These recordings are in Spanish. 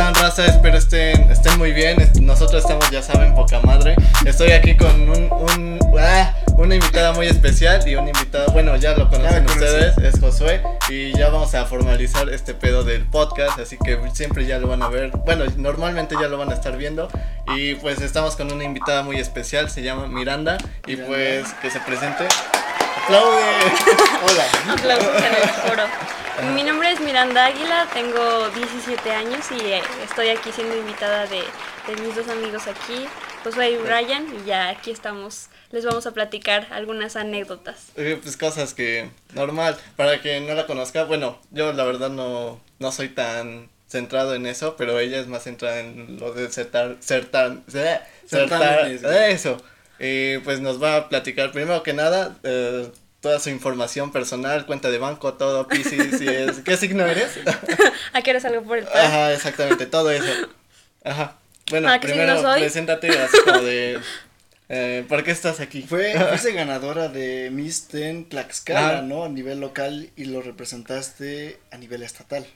están, raza? Espero estén, estén muy bien. Nosotros estamos, ya saben, poca madre. Estoy aquí con un, un ah, una invitada muy especial y un invitado, bueno, ya lo conocen ustedes, es Josué. Y ya vamos a formalizar este pedo del podcast, así que siempre ya lo van a ver. Bueno, normalmente ya lo van a estar viendo. Y pues estamos con una invitada muy especial, se llama Miranda. Y pues que se presente. ¡Aplaude! Hola. Aplausos en el foro. Mi nombre es Miranda Águila, tengo 17 años y eh, estoy aquí siendo invitada de, mis dos amigos aquí, Josué y Brian, y ya aquí estamos. Les vamos a platicar algunas anécdotas. Eh, pues cosas que normal, para quien no la conozca, bueno, yo la verdad no, no soy tan centrado en eso, pero ella es más centrada en lo de ser tan eso. Y pues nos va a platicar primero que nada eh, toda su información personal, cuenta de banco, todo, Pisces, es... ¿Qué signo eres? ¿A qué eres algo por el Ajá, exactamente, todo eso. Ajá. Bueno, primero preséntate así como de... Eh, ¿Por qué estás aquí? Fue, fuiste ganadora de Miss Ten Tlaxcala, ¿no? A nivel local y lo representaste a nivel estatal.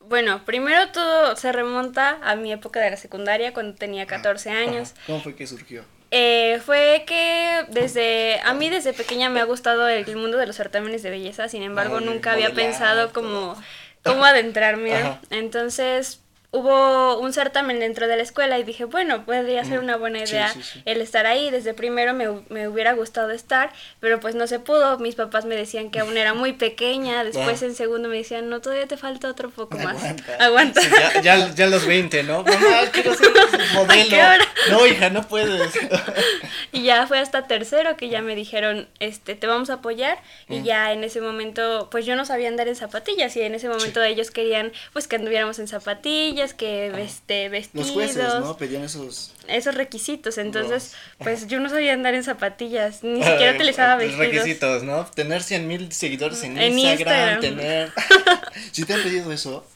Bueno, primero todo se remonta a mi época de la secundaria cuando tenía 14 años. ¿Cómo fue que surgió? Eh, fue que desde a mí desde pequeña me ha gustado el, mundo de los certámenes de belleza, sin embargo nunca había pensado como cómo adentrarme. Entonces hubo un certamen dentro de la escuela y dije, bueno, podría ser una buena idea el estar ahí. Desde primero me, me, hubiera gustado estar, pero pues no se pudo. Mis papás me decían que aún era muy pequeña. Después en segundo me decían, no, todavía te falta otro poco más. Aguanta. ya, ya, los 20, ¿no? Mamá, quiero ser modelo. No, hija, no puedes. y ya fue hasta tercero que ya me dijeron, este, te vamos a apoyar. Y ya en ese momento, pues yo no sabía andar en zapatillas y en ese momento ellos querían, pues que anduviéramos en zapatillas que este, vestidos. Los jueces, ¿no? Pedían esos... Esos requisitos, entonces, pues yo no sabía andar en zapatillas, ni siquiera utilizaba vestidos. requisitos, ¿no? Tener 100 mil seguidores en, Instagram, tener... ¿Si te han pedido eso?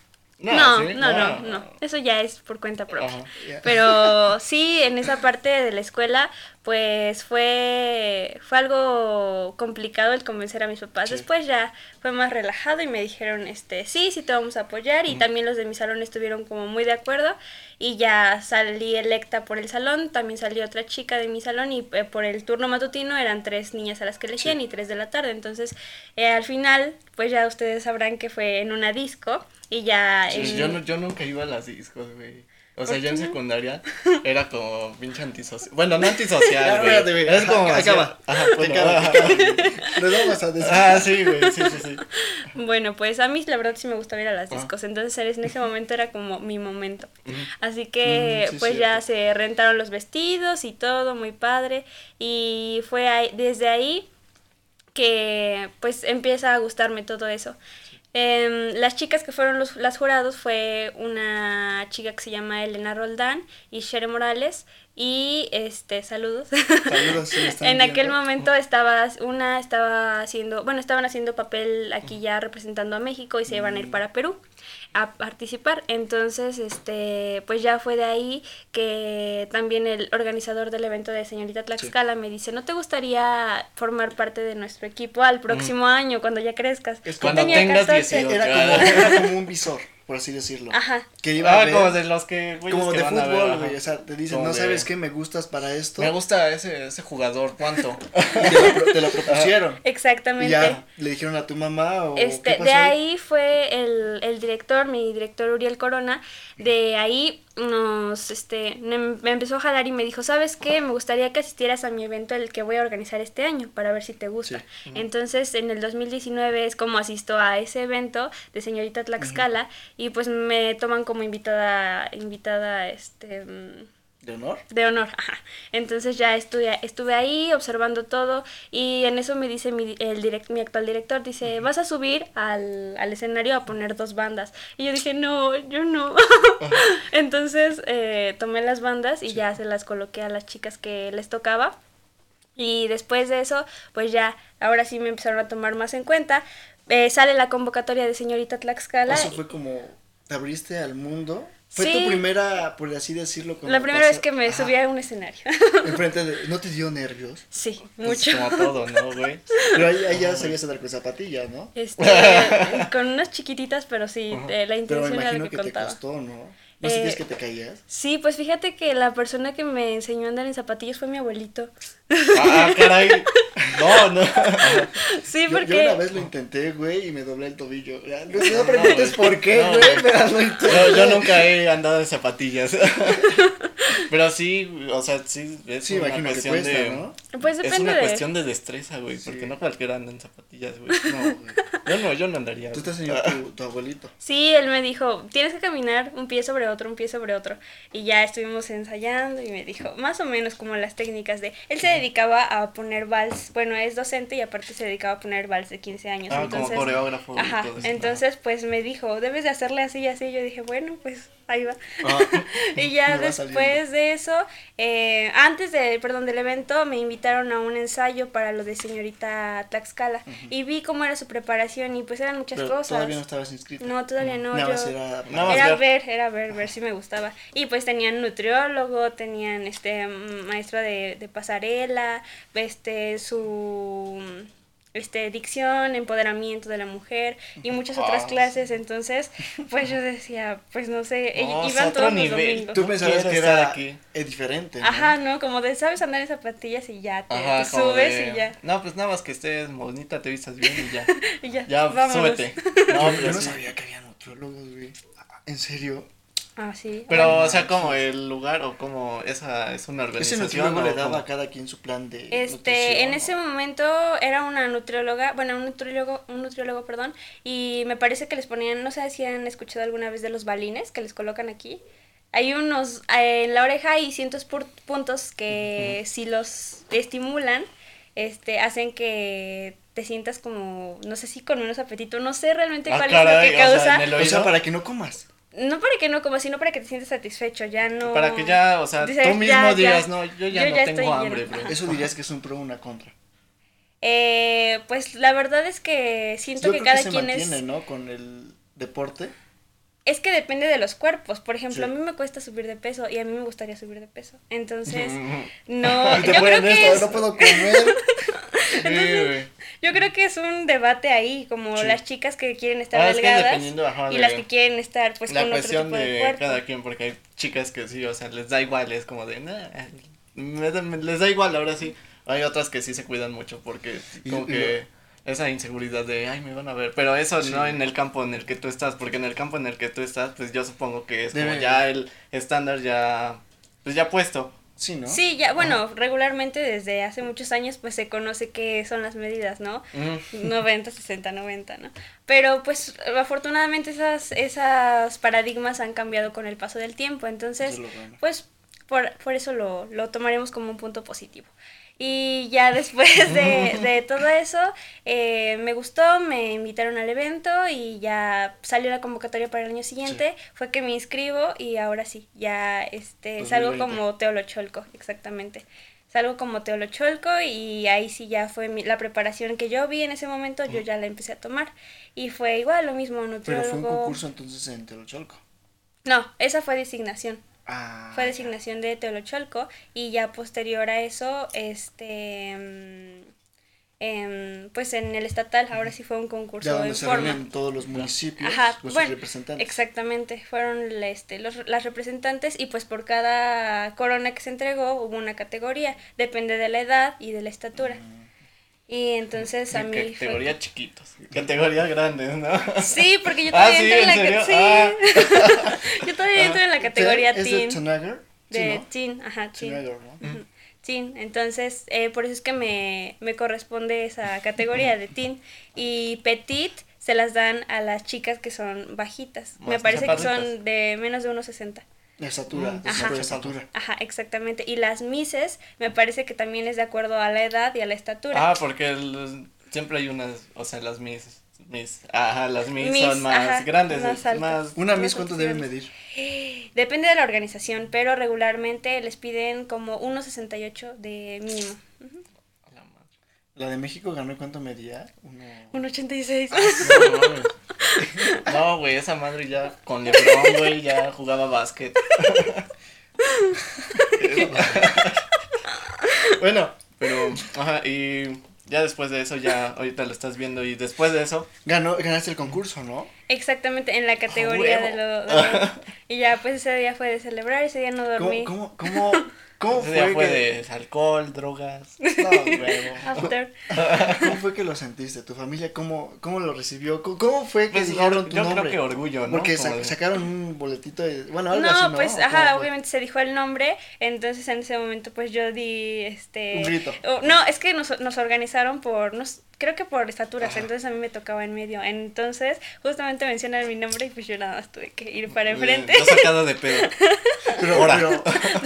No, no, no, no, Eso ya es por cuenta propia. Pero sí, en esa parte de la escuela, pues fue, fue algo complicado el convencer a mis papás. Después ya fue más relajado y me dijeron, este, sí, sí te vamos a apoyar. Y también los de mi salón estuvieron como muy de acuerdo. Y ya salí electa por el salón, también salió otra chica de mi salón y eh, por el turno matutino eran tres niñas a las que elegían y tres de la tarde. Entonces, eh, al final, pues ya ustedes sabrán que fue en una disco. Y ya. yo, no, yo nunca iba a las discos, güey. O sea, ya en secundaria era como pinche antisocial. Bueno, no antisocial, güey. es como. Acaba. Ajá, bueno, vamos a decir. Ah, sí, güey. Sí, sí, sí. Bueno, pues a mí la verdad sí me gustaba ir a las discos. Entonces en ese momento era como mi momento. Así que, pues ya se rentaron los vestidos y todo, muy padre. Y fue ahí, desde ahí que pues empieza a gustarme todo eso. Em, las chicas que fueron los, las jurados fue una chica que se llama Elena Roldán y Shere Morales y este saludos. Saludos, En aquel momento estaba una estaba haciendo, bueno, estaban haciendo papel aquí ya representando a México y se iban a ir mm. para Perú a participar. Entonces, este, pues ya fue de ahí que también el organizador del evento de Señorita Tlaxcala me dice, ¿no te gustaría formar parte de nuestro equipo al próximo año, cuando ya crezcas? Es cuando tengas 18. Era como, era como un visor por así decirlo. Ajá. Que iba ah, como de los que como de fútbol, güey, o sea, te dicen, "No sabes qué, me gustas para esto." Me gusta ese ese jugador, ¿cuánto? te, lo, propusieron. Exactamente. Y ya le dijeron a tu mamá o Este, de ahí fue el el director, mi director Uriel Corona, de ahí nos, este, me empezó a jalar y me dijo, ¿sabes qué? Me gustaría que asistieras a mi evento, el que voy a organizar este año, para ver si te gusta. Entonces, en el 2019 es como asisto a ese evento de señorita Tlaxcala y pues me toman como invitada, invitada, este... Mm, ¿De honor? De honor, ajá. Entonces ya estuve, estuve ahí observando todo y en eso me dice mi, el direct, mi actual director, dice, vas a subir al, al, escenario a poner dos bandas. Y yo dije, no, yo no. Entonces eh, tomé las bandas y ya se las coloqué a las chicas que les tocaba. Y después de eso, pues ya, ahora sí me empezaron a tomar más en cuenta. Eh, sale la convocatoria de señorita Tlaxcala. Eso fue como, te abriste al mundo fue tu primera, por así decirlo. La primera vez que me subí a un escenario. Enfrente de, ¿No te dio nervios? Sí, pues mucho. Como todo, ¿no, güey? Pero ahí, ya sabías andar con zapatillas, ¿no? Este, con unas chiquititas, pero sí, la intención pero me era que, que te costó, ¿no? ¿No eh, sentías que te caías? Sí, pues fíjate que la persona que me enseñó a andar en zapatillas fue mi abuelito. Ah, caray. No, no. Sí, porque. Yo, una vez lo intenté, güey, y me doblé el tobillo. No, no preguntes por qué, güey, pero lo intenté. Yo, nunca he andado en zapatillas. pero sí, o sea, sí, es sí, una cuestión cuesta, de. ¿no? Pues depende Es una cuestión de destreza, güey, porque no cualquiera anda en zapatillas, güey. No, güey. Yo no, yo no andaría. ¿Tú te enseñó tu, tu abuelito? Sí, él me dijo, tienes que caminar un pie sobre otro, un pie sobre otro. Y ya estuvimos ensayando y me dijo, más o menos como las técnicas de... Él se dedicaba a poner vals, bueno, es docente y aparte se dedicaba a poner vals de 15 años. Ah, entonces, como coreógrafo. Ajá, entonces pues me dijo, debes de hacerle así y así. Yo dije, bueno, pues ahí va. Ah. y ya después de eso, eh, antes de, perdón, del evento, me invitaron a un ensayo para lo de señorita Tlaxcala. Y vi cómo era su preparación y pues eran muchas cosas. ¿Todavía no estabas inscrita? No, todavía no. yo, era, ver, era ver, ver si me gustaba. Y pues tenían nutriólogo, tenían este maestro de, de pasarela, este su este, dicción, empoderamiento de la mujer y muchas otras clases. Entonces, pues yo decía, pues no sé, iban todos los domingos. Tú pensabas que era aquí. Es diferente. Ajá, ¿no? Como de sabes andar en zapatillas y ya te, subes y ya. No, pues nada más que estés bonita, te vistas bien y ya. y ya. Ya, súbete. No, yo no sabía que había nutriólogos, güey. ¿En serio? Ah, sí. Pero, o sea, como el lugar o como esa es una organización. ¿Ese nutriólogo le daba a cada quien su plan de Este, en ese momento era una nutrióloga, bueno, un nutriólogo, un nutriólogo, perdón, y me parece que les ponían, no sé si han escuchado alguna vez de los balines que les colocan aquí. Hay unos, eh, en la oreja hay cientos puntos que si los estimulan, este, hacen que te sientas como, no sé si con menos apetito, no sé realmente ah, cuál es lo que causa. O sea, para que no comas no para que no como, sino para que te sientas satisfecho, ya no... Para que ya, o sea, tú mismo digas, no, yo ya no tengo hambre, bro. Eso dirías que es un pro o una contra. Eh, pues la verdad es que siento que cada que se quien mantiene, ¿no? Con el deporte. Es que depende de los cuerpos. Por ejemplo, a mí me cuesta subir de peso y a mí me gustaría subir de peso. Entonces, no. yo creo que no puedo comer. Entonces, yo creo que es un debate ahí, como las chicas que quieren estar ah, delgadas y las que quieren estar pues con otro tipo de, de cada quien, porque hay chicas que sí, o sea, les da igual, es como de, les da igual, ahora sí. Hay otras que sí se cuidan mucho porque como que esa inseguridad de, ay, me van a ver, pero eso no en el campo en el que tú estás, porque en el campo en el que tú estás, pues yo supongo que es como ya el estándar ya, pues ya puesto. Sí, ¿no? Sí, ya, bueno, regularmente desde hace muchos años pues se conoce qué son las medidas, ¿no? 90, 60, 90, ¿no? Pero pues afortunadamente esas, esas paradigmas han cambiado con el paso del tiempo, entonces pues por, por eso lo, lo tomaremos como un punto positivo. Y ya después de, de todo eso, eh, me gustó, me invitaron al evento y ya salió la convocatoria para el año siguiente. Fue que me inscribo y ahora sí, ya este, salgo como Teolocholco, exactamente. Salgo como Teolocholco y ahí sí ya fue la preparación que yo vi en ese momento, yo ya la empecé a tomar. Y fue igual, lo mismo, nutriólogo. Pero fue un concurso entonces en Teolocholco. No, esa fue designación. Ah, fue designación de Teolocholco y ya posterior a eso, este, eh, pues en el estatal ahora sí fue un concurso ya donde se forma. todos los municipios, Ajá, los representantes. Exactamente, fueron este, los, las representantes y pues por cada corona que se entregó hubo una categoría, depende de la edad y de la estatura. Ah. Y entonces a mí Categoría chiquitos, categoría grandes, ¿no? Sí, porque yo todavía entro en la sí. Ah. yo todavía entro en la categoría ¿Es teen. de? De teen, ajá, teen. ¿no? Teen, entonces eh, por eso es que me, me corresponde esa categoría de teen. Y petit se las dan a las chicas que son bajitas. me parece que son de menos de 1,60. De estatura, de ajá, estatura. Ajá, exactamente. Y las mises, me parece que también es de acuerdo a la edad y a la estatura. Ah, porque siempre hay unas, o sea, las mises. Mis, ajá, las mis, son más grandes. Más, ¿Una mis cuánto debe medir? Depende de la organización, pero regularmente les piden como 1,68 de mínimo. ¿La de México ganó cuánto medía? 1,86. Ah, no, güey, esa madre ya con Lebron, güey, ya jugaba básquet. bueno, pero, ajá, y ya después de eso, ya ahorita lo estás viendo y después de eso. Ganó, ganaste el concurso, ¿no? Exactamente, en la categoría de, lo, Y ya, pues ese día fue de celebrar, ese día no dormí. ¿Cómo, cómo, cómo ¿Cómo fue? Día fue de alcohol, drogas. No, After. ¿Cómo fue que lo sentiste? ¿Tu familia cómo, cómo lo recibió? ¿Cómo, fue que pues dijeron tu yo nombre? creo que orgullo, ¿no? Porque sacaron un boletito de. Bueno, algo no, así, ¿no? pues, ajá, obviamente se dijo el nombre. Entonces en ese momento, pues yo di. este Un grito. no, es que nos, nos organizaron por. Nos, creo que por estaturas, entonces a mí me tocaba en medio. Entonces, justamente mencionan mi nombre y pues yo nada más tuve que ir para enfrente. Yo sacado de pedo. Pero, pero,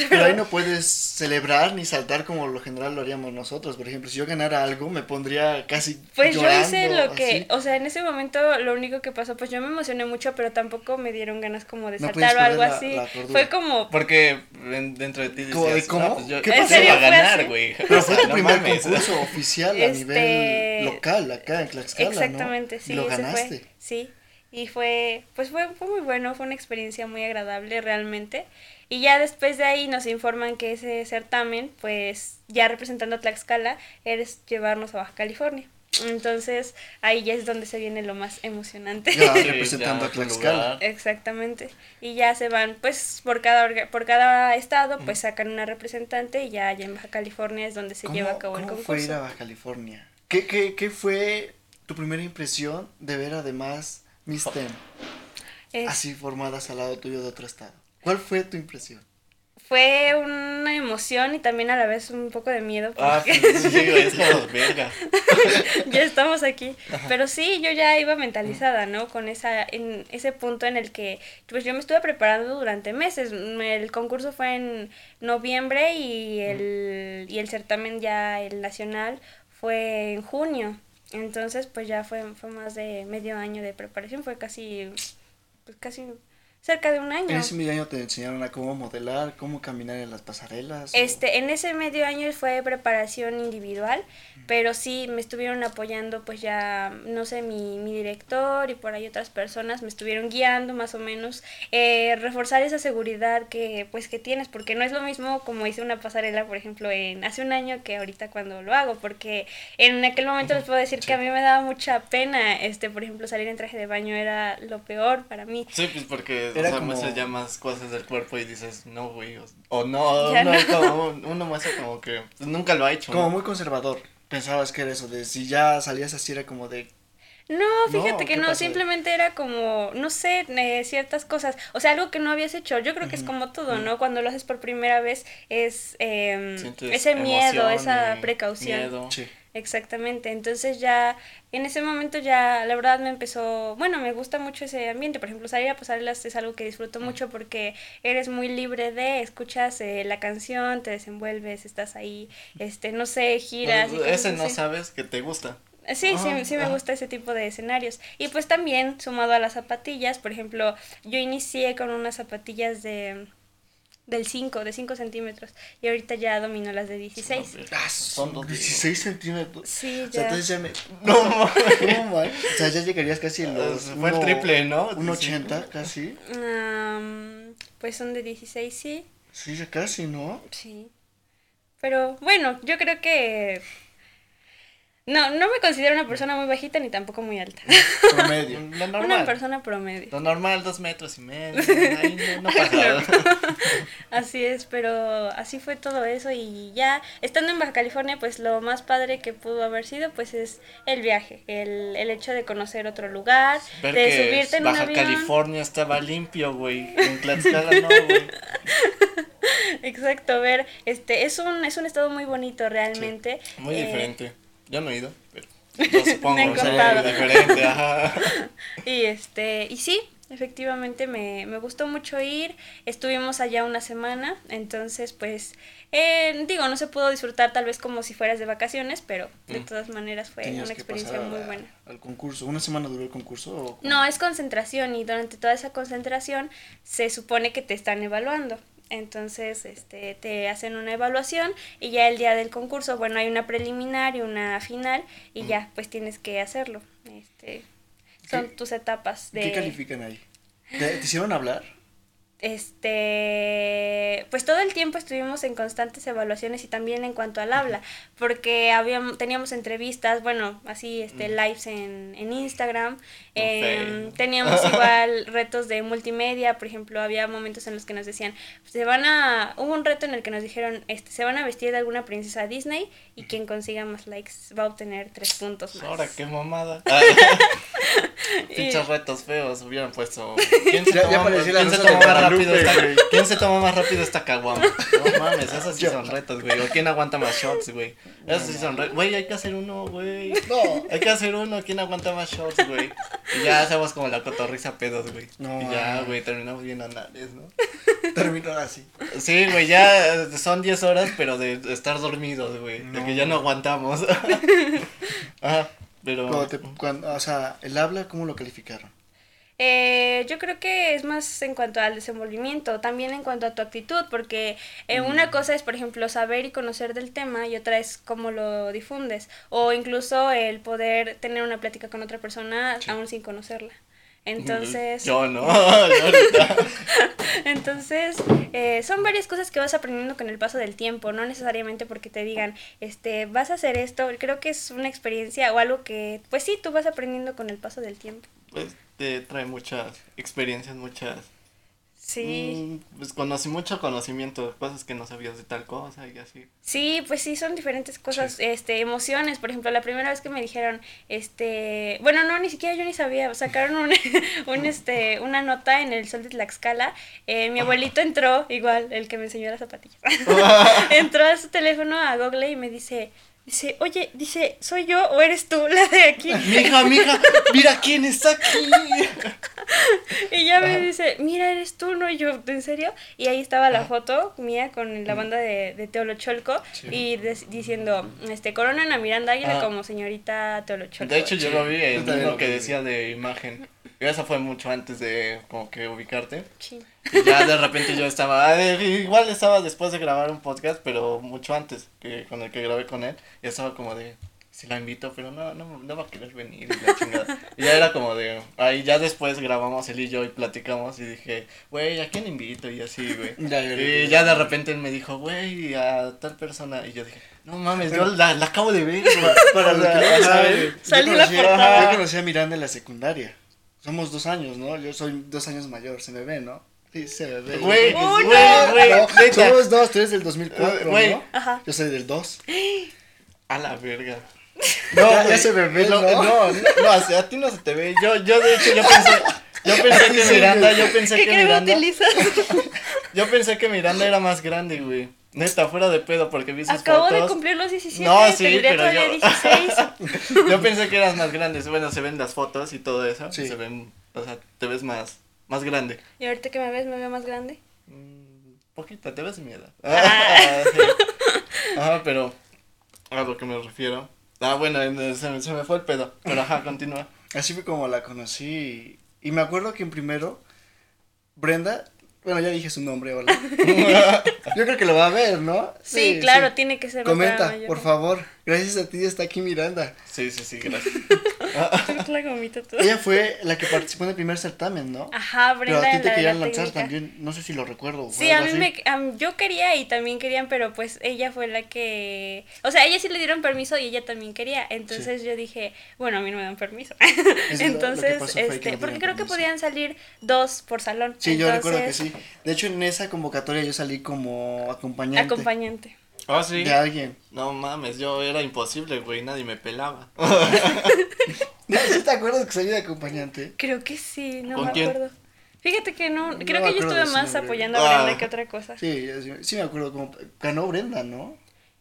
pero, ahí no puedes celebrar ni saltar como lo general lo haríamos nosotros. Por ejemplo, si yo ganara algo, me pondría casi. Pues yo hice lo que. O sea, en ese momento lo único que pasó, pues yo me emocioné mucho, pero tampoco me dieron ganas como de saltar o algo así. Fue como. Porque dentro de ti decías, ¿Cómo? Pues yo, ¿Qué pasó? a ganar, güey. Pero fue tu primer concurso oficial a nivel este, local, acá en Tlaxcala, Exactamente, sí. lo ganaste. Fue, sí. Y fue, pues fue, fue muy bueno, fue una experiencia muy agradable realmente. Y ya después de ahí nos informan que ese certamen, pues ya representando a Tlaxcala, es llevarnos a Baja California. Entonces ahí ya es donde se viene lo más emocionante. Ya, representando a Tlaxcala. Exactamente. Y ya se van, pues por cada por cada estado, pues sacan una representante y ya allá en Baja California es donde se lleva a cabo el concurso. ¿Cómo fue ir a Baja California? ¿Qué, qué, qué fue tu primera impresión de ver además Miss Ten así formadas al lado tuyo de otro estado? ¿Cuál fue tu impresión? Fue una emoción y también a la vez un poco de miedo. Ah, pues sí, es como verga. ya estamos aquí. Pero sí, yo ya iba mentalizada, ¿no? Con esa, en ese punto en el que, pues yo me estuve preparando durante meses. El concurso fue en noviembre y el, y el certamen ya, el nacional, fue en junio. Entonces, pues ya fue, fue más de medio año de preparación, fue casi, pues casi cerca de un año. En ese medio año te enseñaron a cómo modelar, cómo caminar en las pasarelas. Este, en ese medio año fue preparación individual, pero sí me estuvieron apoyando pues ya, no sé, mi, mi director y por ahí otras personas me estuvieron guiando más o menos, eh, reforzar esa seguridad que pues que tienes, porque no es lo mismo como hice una pasarela, por ejemplo, en hace un año que ahorita cuando lo hago, porque en aquel momento les puedo decir que a mí me daba mucha pena, este, por ejemplo, salir en traje de baño era lo peor para mí. Sí, pues porque era o sea, como... ya más cosas del cuerpo y dices, no, güey, o, no, no, no. Como, uno muestra como que nunca lo ha hecho. Como muy conservador, pensabas que era eso, de si ya salías así era como de... No, fíjate que no, simplemente era como, no sé, eh, ciertas cosas, o sea, algo que no habías hecho, yo creo que es como todo, ¿no? Cuando lo haces por primera vez es eh, ese miedo, esa precaución. Miedo. Sí. Exactamente, entonces ya en ese momento ya la verdad me empezó, bueno, me gusta mucho ese ambiente, por ejemplo, salir a pasarlas es algo que disfruto mucho porque eres muy libre de, escuchas eh, la canción, te desenvuelves, estás ahí, este, no sé, giras. Pues, ese no sabes que te gusta. Sí, sí, sí me gusta ese tipo de escenarios. Y pues también, sumado a las zapatillas, por ejemplo, yo inicié con unas zapatillas de del 5, de 5 centímetros. Y ahorita ya domino las de 16. Ah, son 16 centímetros. Sí, ya. O sea, entonces ya me. No, no, O sea, ya llegarías casi a los. Fue el triple, ¿no? Un 80 casi. pues son de 16, sí. Sí, ya casi, ¿no? Sí. Pero bueno, yo creo que no, no me considero una persona muy bajita ni tampoco muy alta. Promedio. Lo normal. Una persona promedio. Lo normal, dos metros y medio. Ahí no, pasa así es, pero así fue todo eso y ya estando en Baja California, pues lo más padre que pudo haber sido, pues es el viaje, el, el hecho de conocer otro lugar, de subirte en Baja un California estaba limpio, güey. En Tlaxcala no, güey. Exacto, ver, este, es un, es un estado muy bonito realmente. muy eh, diferente yo no he ido, pero yo supongo que es diferente, ajá. Y este, y sí, efectivamente me, me gustó mucho ir, estuvimos allá una semana, entonces pues, eh, digo, no se pudo disfrutar tal vez como si fueras de vacaciones, pero de mm. todas maneras fue una experiencia muy buena. ¿Al concurso? ¿Una semana duró el concurso? no, es concentración y durante toda esa concentración se supone que te están evaluando. Entonces, este, te hacen una evaluación y ya el día del concurso, bueno, hay una preliminar y una final y ya, pues tienes que hacerlo. Este, son tus etapas de... ¿Qué califican ahí? ¿Te, hicieron hablar? Este, pues todo el tiempo estuvimos en constantes evaluaciones y también en cuanto al habla, porque habíamos, teníamos entrevistas, bueno, así, este, lives en, en Instagram, em, teníamos igual retos de multimedia, por ejemplo, había momentos en los que nos decían, se van a, hubo un reto en el que nos dijeron, este, se van a vestir de alguna princesa Disney y quien consiga más likes va a obtener tres puntos más. Ahora, qué mamada. Pinchos retos feos hubieran puesto. ¿Quién se toma, ¿quién se toma más rápido esta, ¿Quién se toma más rápido esta caguama? No mames, esos sí son retos, güey. O quién aguanta más shots, güey. Esos sí son retos. Güey, hay que hacer uno, güey. No. Hay que hacer uno, ¿quién aguanta más shots, güey? Y ya hacemos como la cotorriza pedos, güey. No. Y ya, güey, terminamos bien anales, ¿no? Terminó así. Sí, güey, ya son 10 horas, pero de estar dormidos, güey. De que ya no aguantamos. Ajá. Pero... o sea, el habla, ¿cómo lo calificaron? Eh, yo creo que es más en cuanto al desenvolvimiento, también en cuanto a tu actitud, porque eh, una mm. cosa es, por ejemplo, saber y conocer del tema y otra es cómo lo difundes, o incluso el poder tener una plática con otra persona aún sin conocerla. Entonces... Yo no. Entonces, eh, son varias cosas que vas aprendiendo con el paso del tiempo, no necesariamente porque te digan, este, vas a hacer esto, creo que es una experiencia o algo que, pues sí, tú vas aprendiendo con el paso del tiempo. Pues te trae muchas experiencias, muchas Sí. Mm, pues conocí mucho conocimiento, cosas que no sabías de tal cosa y así. Sí, pues sí, son diferentes cosas, este, emociones, por ejemplo, la primera vez que me dijeron, este, bueno, no, ni siquiera yo ni sabía, sacaron un, un este, una nota en el Sol de Tlaxcala, eh, mi abuelito entró, igual, el que me enseñó las zapatillas, entró a su teléfono a Google y me dice, Dice, oye, dice, ¿soy yo o eres tú la de aquí? Mija, mija, mira quién está aquí. y ya me dice, mira, eres tú, ¿no? Y yo, ¿en serio? Y ahí estaba la foto mía con la banda de, de Teolocholco y diciendo, este, coronan a Miranda Águila como señorita Teolocholco. De hecho, yo lo vi en lo que decía de imagen. Y eso fue mucho antes de como que ubicarte. Sí. Y ya de repente yo estaba, igual estaba después de grabar un podcast, pero mucho antes que con el que grabé con él. Y estaba como de, si la invito, pero no, no, no va a querer venir y la chingada. y ya era como de, ahí ya después grabamos él y yo y platicamos y dije, güey, ¿a quién invito? Y así, güey. y ya de repente él me dijo, güey, a tal persona. Y yo dije, no mames, yo la, la, acabo de ver. Para, lo que Salió la Yo conocí a Miranda en la secundaria. Somos dos años, ¿no? Yo soy dos años mayor, se me ve, ¿no? Sí, se me ve. Güey, güey, güey. Somos dos, tú eres del 2004, ¿no? Ajá. Yo soy del 2. A la verga. No, ya, se me ve, ¿no? No, no, no, a ti no se te ve. Yo, yo de hecho, yo pensé, yo pensé que Miranda, yo pensé que Miranda. Yo pensé que Miranda era más grande, güey. Neta, fuera de pedo, porque vi sus Acabo fotos. de cumplir los 17, no, sí, pero yo... 16. yo pensé que eras más grande. Bueno, se ven las fotos y todo eso. Sí. Se ven, o sea, te ves más, más grande. ¿Y ahorita que me ves, me veo más grande? Mm, poquita, te ves miedo. Ah. Ajá, pero a lo que me refiero. Ah, bueno, se me, se me fue el pedo. Pero ajá, continúa. Así fue como la conocí. Y me acuerdo que en primero, Brenda bueno, ya dije su nombre, hola. Yo creo que lo va a ver, ¿no? Sí, claro, tiene que ser. Comenta, por favor. Gracias a ti está aquí Miranda. Sí, sí, sí, gracias. la gomita Ella fue la que participó en el primer certamen, ¿no? Ajá, Brenda. Pero a ti te querían lanzar también, no sé si lo recuerdo. Sí, a mí me, yo quería y también querían, pero pues ella fue la que, o sea, ella sí le dieron permiso y ella también quería, entonces yo dije, bueno, a mí no me dan permiso. entonces, este, porque creo que podían salir dos por salón. Sí, yo recuerdo que sí. De hecho, en esa convocatoria yo salí como acompañante. Acompañante. Ah, sí. De alguien. No mames, yo era imposible, güey, nadie me pelaba. ¿Sí te acuerdas que salí de acompañante? Creo que sí, no me acuerdo. Fíjate que no, creo que yo estuve más apoyando a Brenda ah. que otra cosa. Sí, sí me acuerdo, como ganó Brenda, ¿no?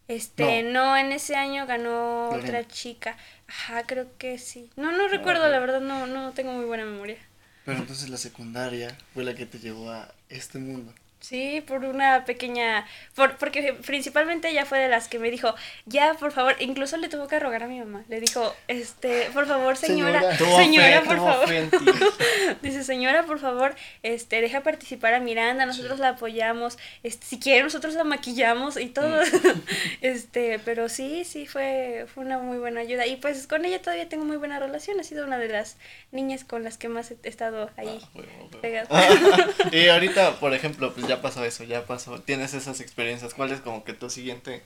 Este, no, en ese año ganó otra chica. Ajá, creo que sí. No, no recuerdo, la verdad, no, no tengo muy buena memoria. Pero entonces la secundaria fue la que te llevó a este mundo. Sí, por una pequeña, por, porque principalmente ella fue de las que me dijo, ya, por favor, incluso le tuvo que rogar a mi mamá, le dijo, este, por favor, señora, señora, por favor, dice, señora, por favor, este, deja participar a Miranda, nosotros la apoyamos, este, si quiere nosotros la maquillamos y todo, mm. este, pero sí, sí, fue, fue una muy buena ayuda, y pues con ella todavía tengo muy buena relación, ha sido una de las niñas con las que más he estado ahí ah, y ahorita, por ejemplo, pues ya pasó eso, ya pasó, tienes esas experiencias, ¿cuál es como que tu siguiente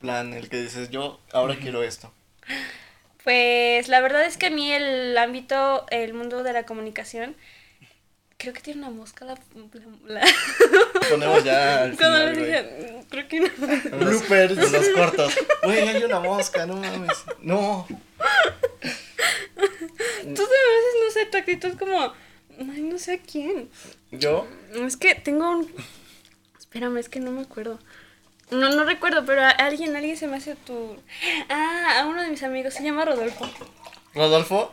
plan, el que dices, yo ahora quiero esto? Pues la verdad es que a mí el ámbito, el mundo de la comunicación, creo que tiene una mosca la... Ponemos ya al Cuando le dije, creo que no. Bloopers de los cortos. Güey, hay una mosca, no mames. No. Tú a veces, no sé, tu actitud como... Ay, no sé a quién. ¿Yo? Es que tengo un... Espérame, es que no me acuerdo. No, no recuerdo, pero a alguien, alguien se me hace tu... Ah, a uno de mis amigos, se llama Rodolfo. ¿Rodolfo?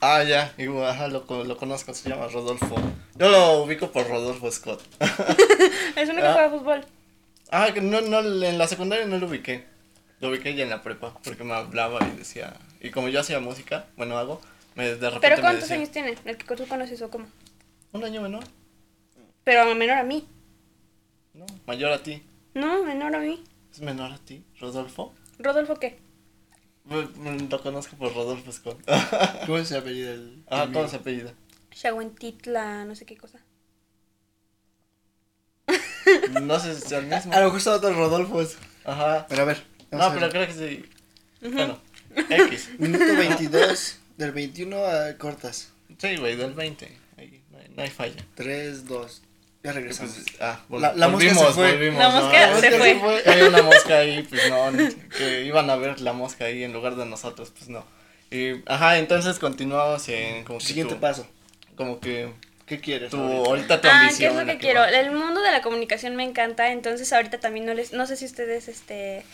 Ah, ya, igual, ajá, lo, lo, conozco, se llama Rodolfo. Yo lo ubico por Rodolfo Scott. es uno que juega fútbol. Ah, no, no, en la secundaria no lo ubiqué. Lo ubiqué ya en la prepa, porque me hablaba y decía... Y como yo hacía música, bueno, hago, me, de repente ¿Pero cuántos años tiene el que tú conoces o cómo? Un año menor. Pero menor a mí. No, mayor a ti. No, menor a mí. ¿Es menor a ti? ¿Rodolfo? ¿Rodolfo qué? Lo conozco por Rodolfo Scott. ¿Cómo se apellida el.? Ah, ¿cómo se apellida? Shaguentitla, no sé qué cosa. No sé si es el mismo. A lo mejor son otros Rodolfos. Ajá. Pero a ver. No, pero creo que sí. Bueno, X. Minuto 22. Del 21 a cortas. Sí, güey, del 20. Ahí, no, hay, no hay falla. 3, 2. Ya regresamos. Pues, ah, la, la mosca se fue. Volvimos, la mosca, se, fue. Hay una mosca ahí, pues no, que iban a ver la mosca ahí en lugar de nosotros, pues no. Y, ajá, entonces continuamos en como Siguiente paso. Como que... ¿Qué quieres? Tu, ahorita tu ah, ¿qué es lo que, quiero? El mundo de la comunicación me encanta, entonces ahorita también no les, no sé si ustedes, este,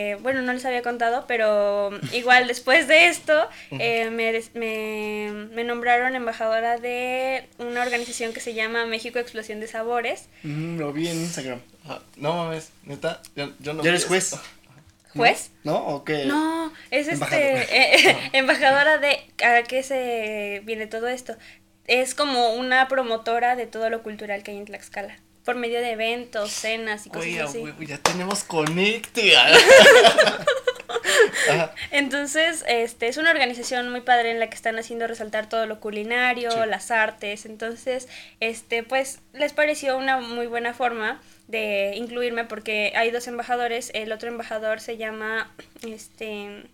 eh, bueno, no les había contado, pero igual después de esto eh, me, me, me, nombraron embajadora de una organización que se llama México Explosión de Sabores. lo vi en Instagram. no mames, neta, yo, yo no. ¿Ya eres juez? ¿Juez? ¿No? ¿O qué? No, es este eh, embajadora de a qué se viene todo esto. Es como una promotora de todo lo cultural que hay en Tlaxcala por medio de eventos, cenas y cosas así. ya tenemos conecte. Entonces, este es una organización muy padre en la que están haciendo resaltar todo lo culinario, las artes. Entonces, este, pues, les pareció una muy buena forma de incluirme porque hay dos embajadores. El otro embajador se llama, este,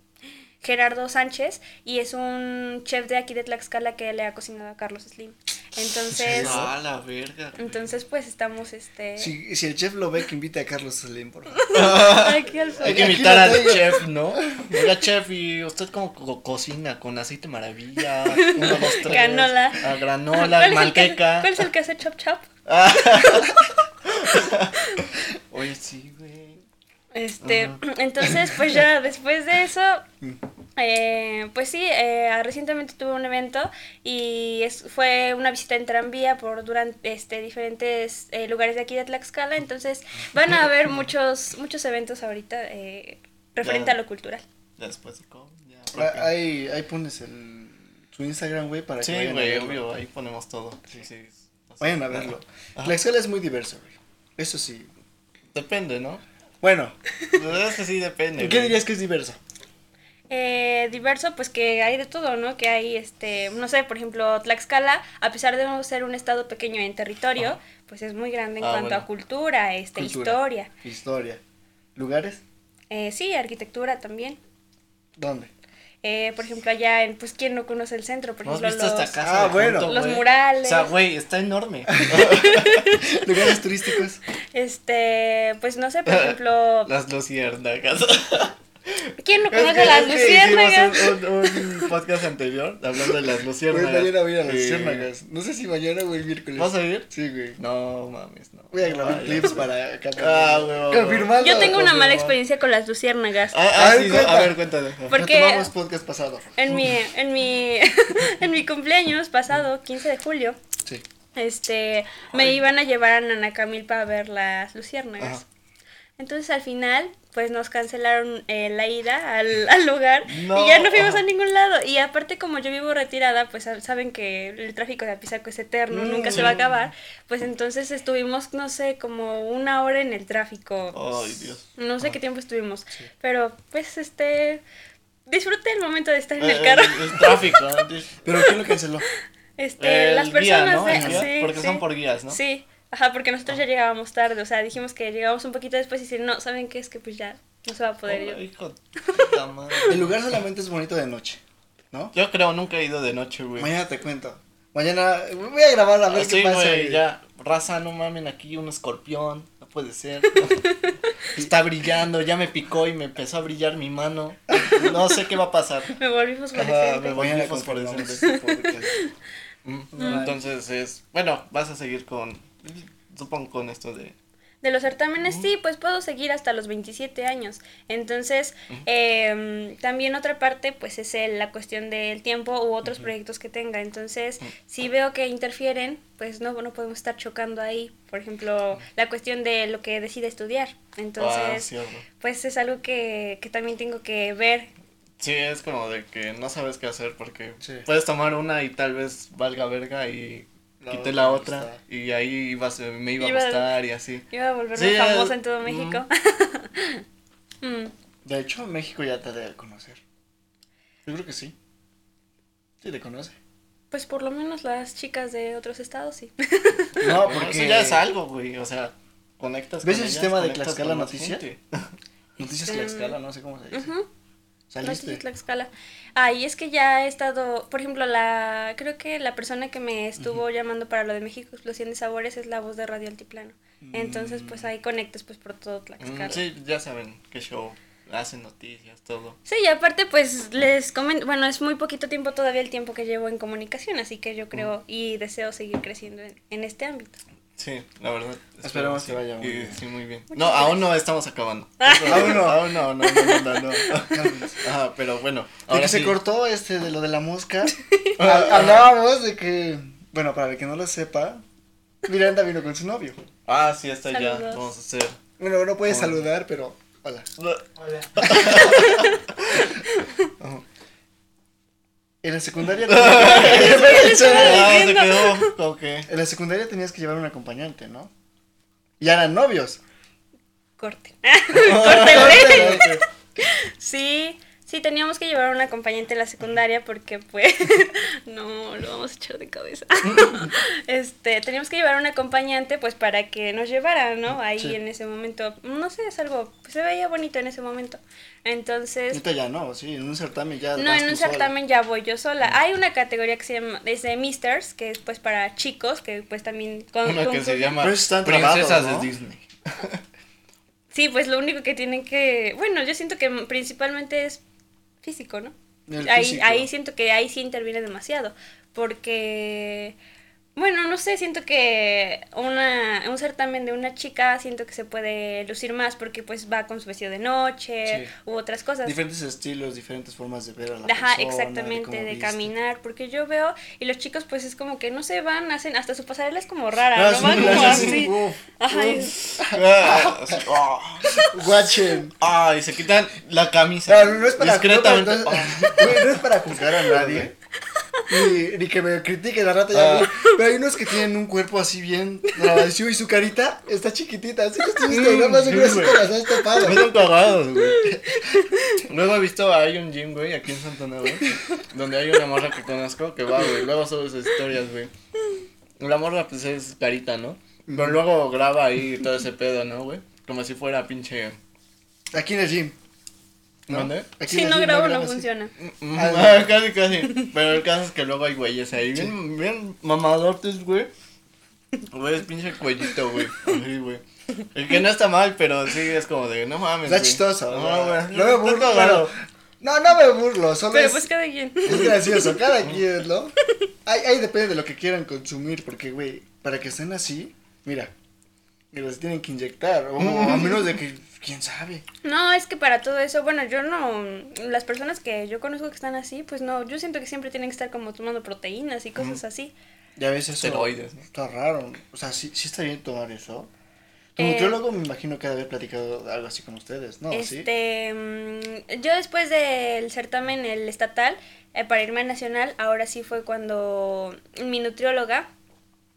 Gerardo Sánchez y es un chef de aquí de Tlaxcala que le ha cocinado a Carlos Slim. Entonces, ah, la verga. Entonces, pues estamos este Si, si el chef lo ve que invite a Carlos Slim, por favor. Hay que invitar al chef, ¿no? Oiga, chef, y usted como cocina con aceite maravilla, uno, dos, tres. Granola. Ah, granola, manteca. ¿Cuál es el que hace chop chop? Oye, sí, güey. Este, entonces, pues ya después de eso, eh, pues sí, eh, recientemente tuve un evento y es, fue una visita en tranvía por durante este, diferentes eh, lugares de aquí de Tlaxcala, entonces van a haber muchos, muchos eventos ahorita eh, referente a lo cultural. Ya después de ya, ahí, ahí pones el, su Instagram, güey, para que vayan güey, obvio, ahí ponemos todo. Sí, sí. Vayan a verlo. Tlaxcala es muy diverso, güey. Eso sí. Depende, ¿no? Bueno. es que sí depende. ¿Qué dirías que es diverso? Eh, diverso, pues que hay de todo, ¿no? Que hay, este, no sé, por ejemplo, Tlaxcala, a pesar de ser un estado pequeño en territorio, pues es muy grande en ah, cuanto a cultura, este, historia. Historia. ¿Lugares? Eh, sí, arquitectura también. ¿Dónde? Eh, por ejemplo, allá en, pues, ¿quién no conoce el centro? Por ejemplo, los, ah, bueno. los murales. O sea, güey, está enorme. Lugares turísticos. Este, pues, no sé, por ejemplo... Las luciérnagas. ¿Quién no conoce las luciérnagas? Un, un, podcast anterior hablando de las luciérnagas. mañana voy a las luciérnagas. No sé si mañana o el miércoles. ¿Vas a ir? Sí, güey. No mames, no. Voy a grabar clips para acá. Ah, güey. Confirmando. Yo tengo una mala experiencia con las luciérnagas. Ah, ah sí, a ver, cuéntame. Porque tomamos podcast pasado. En mi, en mi, en mi cumpleaños pasado, 15 de julio. Sí. este, me iban a llevar a Nanacamil para ver las luciérnagas. Entonces al final, pues nos cancelaron eh, la ida al, al lugar y ya no fuimos a ningún lado. Y aparte como yo vivo retirada, pues saben que el tráfico de Apizaco es eterno, mm, nunca se va a acabar. Pues entonces estuvimos, no sé, como una hora en el tráfico. Ay, Dios. No sé qué tiempo estuvimos. Pero pues este... Disfruté el momento de estar en el eh, carro. El, tráfico. ¿Pero quién lo canceló? Este, las personas de, Porque son por guías, ¿no? Sí. Ajá, porque nosotros ya llegábamos tarde, o sea, dijimos que llegábamos un poquito después y decir, no, ¿saben qué? Es que pues ya no se va a poder ir. El lugar solamente es bonito de noche, ¿no? Yo creo, nunca he ido de noche, güey. Mañana te cuento. Mañana voy a grabar a ver qué pasa. Güey, ya, raza, no mamen, aquí un escorpión, no puede ser. Está brillando, ya me picó y me empezó a brillar mi mano. No sé qué va a pasar. Me volví fosforescente. me volví fosforescente. Mm, entonces es, bueno, vas a seguir con supongo con esto de... De los certámenes, sí, pues puedo seguir hasta los 27 años. Entonces, em, también otra parte, pues es la cuestión del tiempo u otros proyectos que tenga. Entonces, si veo que interfieren, pues no, no podemos estar chocando ahí. Por ejemplo, la cuestión de lo que decide estudiar. Entonces, ah, pues es algo que, que también tengo que ver Sí, es como de que no sabes qué hacer porque puedes tomar una y tal vez valga verga y quité la otra y ahí iba, me iba, a gustar y así. Iba a volverme famosa en todo México. Mm. De hecho, México ya te debe conocer. Yo creo que sí. Sí, te conoce. Pues por lo menos las chicas de otros estados, sí. No, porque eso ya es algo, güey. O sea, conectas ¿Ves el sistema de Tlaxcala Noticias? Noticias Tlaxcala, no sé cómo se dice. ¿Saliste? Tlaxcala. Ay, es que ya he estado, por ejemplo, la creo que la persona que me estuvo llamando para lo de México Explosión de Sabores es la voz de Radio Altiplano. Entonces, pues mm. ahí conectas pues por todo Tlaxcala. Mm, sí, ya saben qué show hacen noticias, todo. Sí, y aparte pues les comento, bueno, es muy poquito tiempo todavía el tiempo que llevo en comunicación, así que yo creo y deseo seguir creciendo en este ámbito. Sí, la verdad. Esperamos que vaya muy bien. Sí, muy bien. no, aún no estamos acabando. aún no, aún no, no, no, no, no. Ajá, pero bueno. Ahora que se cortó este de lo de la mosca. Hablábamos de que, bueno, para el que no lo sepa, Miranda vino con su novio. Ah, sí, está ya. Vamos a hacer. Bueno, no puede saludar, pero hola. Hola. En la secundaria. En la secundaria tenías que llevar un acompañante, ¿no? Y eran novios. Corte. Corte. sí. Sí, teníamos que llevar un acompañante en la secundaria porque pues no lo vamos a echar de cabeza. este, teníamos que llevar un acompañante pues para que nos llevara, ¿no? Ahí en ese momento. No sé, es algo, pues, se veía bonito en ese momento. Entonces... Ahorita ya no, sí, en un certamen ya... No, en un certamen ya voy yo sola. Hay una categoría que se llama, es de Misters, que es pues para chicos, que pues también... Con, una que se llama Princesas de Disney. sí, pues lo único que tienen que... Bueno, yo siento que principalmente es físico, ¿no? ahí, ahí siento que ahí sí interviene demasiado, porque bueno, no sé, siento que una, un certamen de una chica siento que se puede lucir más porque pues va con su vestido de noche u otras cosas. Diferentes estilos, diferentes formas de ver a la Ajá, exactamente, de, caminar, porque yo veo y los chicos pues es como que no se van, hacen, hasta su pasarela es como rara, ah, ¿no? Van como así. Ajá. Watchen. Ay, se quitan la camisa. No, no es para, discretamente. No, no es para juzgar a nadie ni, ni que me critique la rata ya. Ah. Pero hay unos que tienen un cuerpo así bien trabacio y su carita está chiquitita. Así que estoy visto, nada más si te las has topado. Me cagados, güey. Luego he visto, hay un gym, güey, aquí en Santana, güey. Donde hay una morra que conozco que va, güey. Luego sube sus historias, güey. La morra, pues es carita, ¿no? Pero luego graba ahí todo ese pedo, ¿no, güey? Como si fuera pinche. Aquí en el gym. Si no grabo no funciona. Mm, ah, casi, casi. Pero el caso es que luego hay güeyes ahí bien, bien mamadortes, güey. Güey, es pinche cuellito, güey. Así, güey. El que no está mal, pero sí es como de, no mames. Está chistoso. No, güey. No me burlo. no, no me burlo. Solo pero es, pues cada quien. Es gracioso, cada quien, ¿no? Ahí, ahí depende de lo que quieran consumir, porque, güey, para que estén así, mira, los tienen que inyectar, o a menos de que quién sabe. No, es que para todo eso, bueno, yo no, las personas que yo conozco que están así, pues no, yo siento que siempre tienen que estar como tomando proteínas y cosas así. Ya ves eso. Esteroides, ¿no? Está raro. O sea, sí, sí está bien tomar eso. Tu eh, nutriólogo me imagino que debe haber platicado algo así con ustedes, ¿no? Este, mm, yo después del certamen, el estatal, eh, para irme al nacional, ahora sí fue cuando mi nutrióloga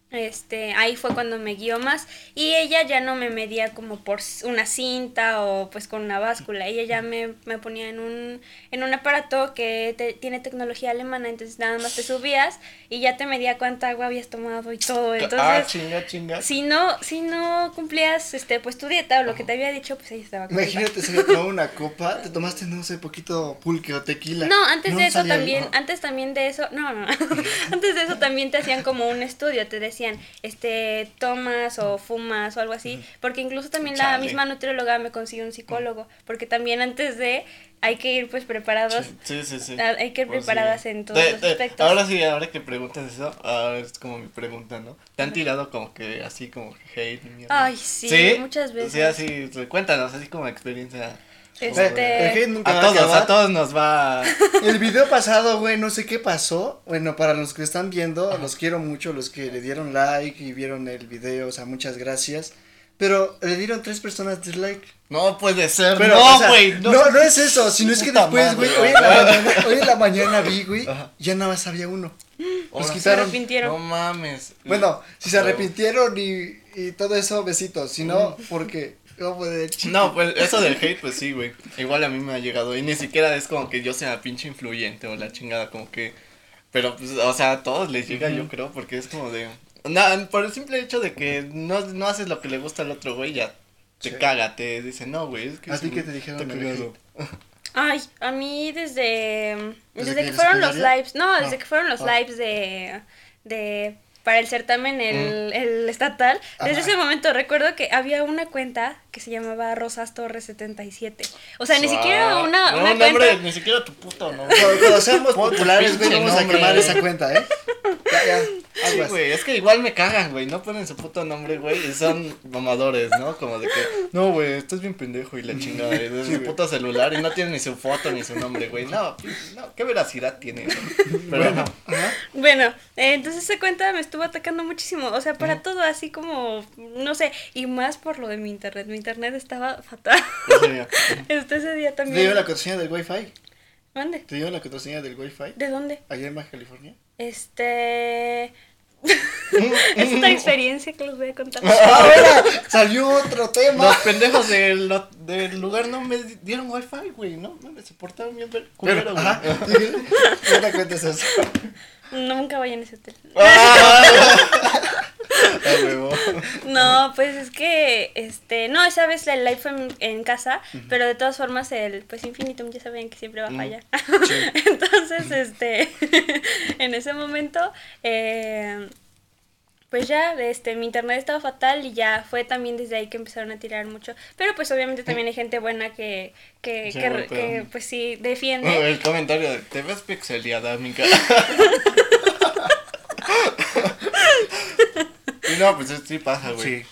este, ahí fue cuando me guió más. Y ella ya no me medía como por una cinta o pues con una báscula, ella ya me, me ponía en un, en un aparato que tiene tecnología alemana, entonces nada más te subías y ya te medía cuánta agua habías tomado y todo, ah, entonces ah, chinga, chinga. si no, si no cumplías este pues tu dieta o lo que te había dicho, pues ahí estaba. Imagínate si tomado una copa, te tomaste no sé poquito pulque o tequila. No, antes de eso también, antes también de eso, no, no, antes de eso también te hacían como un estudio, te decían decían, este, tomas o fumas o algo así, porque incluso también la misma nutrióloga me consiguió un psicólogo, porque también antes de hay que ir pues preparados. Sí, sí, sí. Hay que ir pues preparadas en todos los aspectos. Ahora sí, ahora que preguntas eso, ahora es como mi pregunta, ¿no? ¿Te han tirado como que así como hate? Mierda? Ay, sí, muchas veces. Sí, así, cuéntanos, así como experiencia. Este... a todos, a, todos nos va. El video pasado, güey, no sé qué pasó. Bueno, para los que están viendo, los quiero mucho, los que le dieron like y vieron el video, o sea, muchas gracias. Pero le dieron tres personas dislike. No puede ser, no, güey. no, no, es eso, sino es que después, güey, hoy, en la mañana, hoy en la mañana vi, güey, ya nada más había uno. Los quitaron. Se arrepintieron. No mames. Bueno, si se arrepintieron y, y todo eso, besitos. Si no, porque no, pues eso del hate, pues sí, güey. Igual a mí me ha llegado. Y ni siquiera es como que yo sea pinche influyente o la chingada, como que. Pero, pues, o sea, a todos les llega, yo creo, porque es como de. No, por el simple hecho de que no, no haces lo que le gusta al otro güey, ya te caga, te dice, no, güey. Es que ¿A ti qué te dijeron? Ay, a mí desde. Desde, que, fueron los lives. No, desde ah. que fueron los ah. lives de. De para el certamen el, el estatal. Desde ese momento recuerdo que había una cuenta que se llamaba Rosas Torres 77. O sea, ni siquiera una, no, una cuenta... nombre, ni siquiera tu puto nombre. Cuando seamos populares, vamos a quemar esa cuenta, ¿eh? Ya, Sí, güey, es que igual me cagan, güey, no ponen su puto nombre, güey, y son mamadores, ¿no? Como de que, no, güey, estás bien pendejo y la chingada, es su puto celular y no tiene ni su foto ni su nombre, güey, no, no, qué veracidad tiene eso, pero bueno. Bueno, eh, entonces esa cuenta me estuvo atacando muchísimo, o sea, para todo así como, no sé, y más por lo de mi internet, mi internet estaba fatal. este ese día también. ¿Te dio la contraseña del wifi? ¿Dónde? ¿Te dio la contraseña del wifi? ¿De dónde? Allá en Baja California. Este... es otra experiencia que les voy a contar. Ahora salió otro tema. Los pendejos del, del lugar no me dieron wifi, güey, ¿no? Me portaron bien culero, güey. No te cuentes eso. Nunca vayan a ese hotel. Ah. no, pues es que, este, no, esa vez el live fue en, casa, pero de todas formas el, pues Infinitum ya saben que siempre va a mm, fallar. Entonces, este, en ese momento, eh, pues ya, este, mi internet estaba fatal y ya fue también desde ahí que empezaron a tirar mucho. Pero pues obviamente también hay gente buena que, que, que, pues sí, defiende. El comentario de, te ves pixeliada, amiga. y no, pues sí pasa, güey.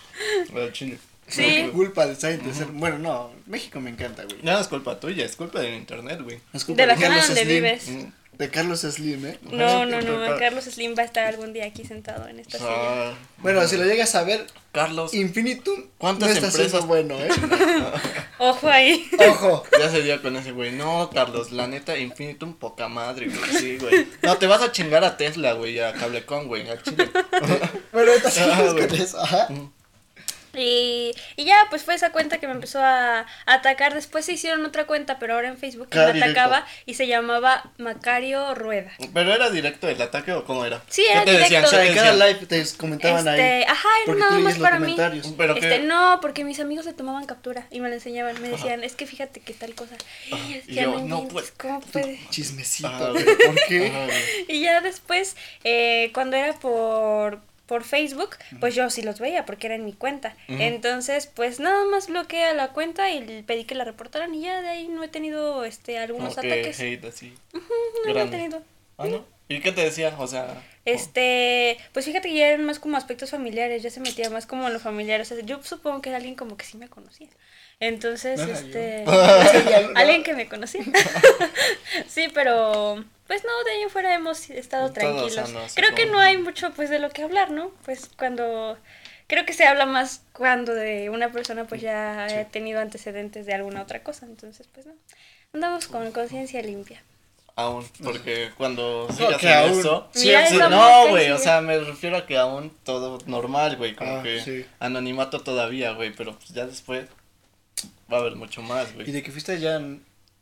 Sí. Sí. culpa de ser. Bueno, no, México me encanta, güey. No es culpa tuya, es culpa del internet, güey. Es culpa de, la zona donde vives. De Carlos Slim, ¿eh? No, no, no, Carlos Slim va a estar algún día aquí sentado en esta ah, silla. Bueno, si lo llegas a ver, Carlos. Infinitum, ¿cuántas no empresas bueno, eh? Ojo ahí. Ojo. Ya se dio con ese güey. No, Carlos, la neta, Infinitum, poca madre, güey. Sí, güey. No, te vas a chingar a Tesla, güey, a Cablecom, güey, a Chile. bueno, ahorita sí ah, eso, ajá. Y, y ya, pues fue esa cuenta que me empezó a, atacar. Después se hicieron otra cuenta, pero ahora en Facebook que me atacaba y se llamaba Macario Rueda. ¿Pero era directo el ataque o cómo era? Sí, era directo. Decían? O sea, en cada live te comentaban este, ahí. Ajá, era nada más para mí. este, no, porque mis amigos le tomaban captura y me lo enseñaban. Me decían, es que fíjate que tal cosa. y yo, no, pues, ¿cómo puede? Chismecito, ¿por qué? y ya después, eh, cuando era por por Facebook, pues yo sí los veía porque era en mi cuenta. Entonces, pues nada más bloqueé la cuenta y pedí que la reportaran y ya de ahí no he tenido este algunos ataques. Hate así. no he tenido. Ah, ¿no? ¿Y qué te decía? O sea, este, pues fíjate que ya eran más como aspectos familiares, ya se metía más como en lo familiar, o sea, yo supongo que era alguien como que sí me conocía. Entonces, este, alguien que me conocía. sí, pero pues no, de ahí en fuera hemos estado tranquilos. creo que no hay mucho pues de lo que hablar, ¿no? Pues cuando creo que se habla más cuando de una persona pues ya ha tenido antecedentes de alguna otra cosa, entonces pues no. Andamos con conciencia limpia. Aún, porque cuando sigas en eso, no, güey, o sea, me refiero a que aún todo normal, güey, como ah, que anonimato todavía, güey, pero pues ya después va a haber mucho más, güey. Y de que fuiste ya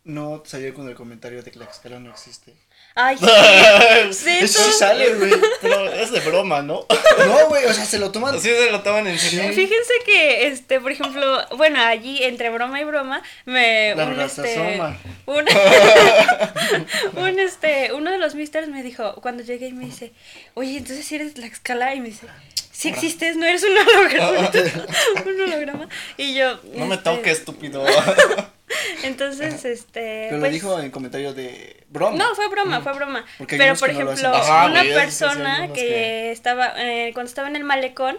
no salió con el comentario de que la escala no existe. Ay, sí. eso sale, güey. Pero es de broma, ¿no? No, güey, o sea, se lo toman. Sí, se lo toman en serio. Fíjense que, este, por ejemplo, bueno, allí entre broma y broma, me. La un, este, un, un, este, uno de los misters me dijo, cuando llegué y me dice, oye, entonces si eres la escala, y me dice, si existes, no eres un holograma. un holograma. Y yo. No me este, toques, estúpido. Entonces, este. Pero lo pues dijo en comentarios de broma. No, fue broma, fue broma. Pero, por ejemplo, una persona que, estaba, eh, cuando estaba en el malecón,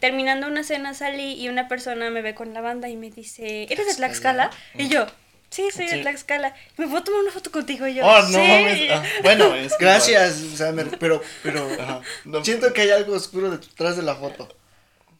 terminando una cena salí y una persona me ve con la banda y me dice, ¿eres de Tlaxcala? Y yo, Sí, soy de Tlaxcala. ¿Me puedo tomar una foto contigo y yo? Oh, no ah, bueno, es Gracias, pero, pero siento que hay algo oscuro detrás de la foto.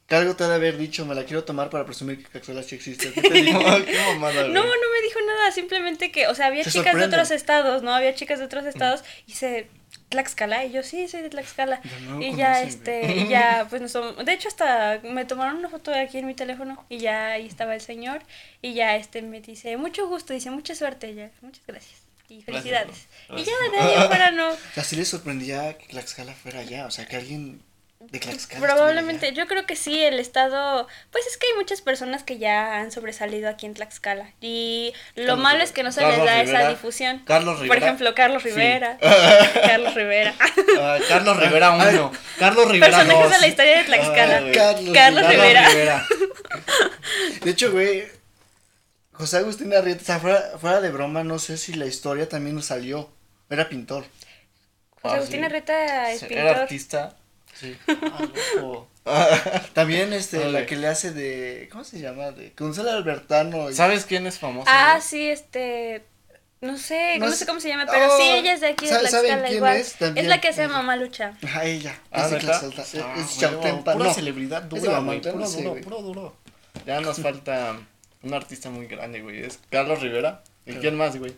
Que algo te ha de haber dicho, me la quiero tomar para presumir que Caxola sí existe. ¿Qué te dijo? ¿Qué mamada, no, no me dijo nada, simplemente que, o sea, había chicas de otros estados, ¿no? Había chicas de otros estados y se Tlaxcala y yo sí soy de Tlaxcala y ya este y ya pues nos de hecho hasta me tomaron una foto de aquí en mi teléfono y ya ahí estaba el señor y ya este me dice mucho gusto dice mucha suerte ya muchas gracias y felicidades y ya de ahí afuera no. O sea sí le sorprendía que Tlaxcala fuera allá o sea que alguien Probablemente, yo creo que sí, el estado, pues es que hay muchas personas que ya han sobresalido aquí en Tlaxcala y lo malo es que no se les da esa difusión. Carlos Rivera. Por ejemplo, Carlos Rivera. Carlos Rivera. Ah, Carlos Rivera uno. Carlos Rivera Personajes de la historia de Tlaxcala. Carlos, Rivera. De hecho, güey, José Agustín Arrieta, o sea, fuera, fuera, de broma, no sé si la historia también nos salió. Era pintor. José Agustín ah, Arrieta es pintor. Era artista. Sí. Ah, También este, la que le hace de, ¿cómo se llama? De Gonzalo Albertano. ¿Sabes quién es famosa? Ah, sí, este, no sé, no, sé cómo se llama, pero sí, oh, ella es de aquí de Tlaxcala igual. Es? es? la que se llama Mamá Lucha. Ah, ella. Ah, es ah, es Chautempa. Pura no, celebridad dura, güey, puro duro, puro duro. Ya nos falta un artista muy grande, güey, es Carlos Rivera. ¿Y quién más, güey?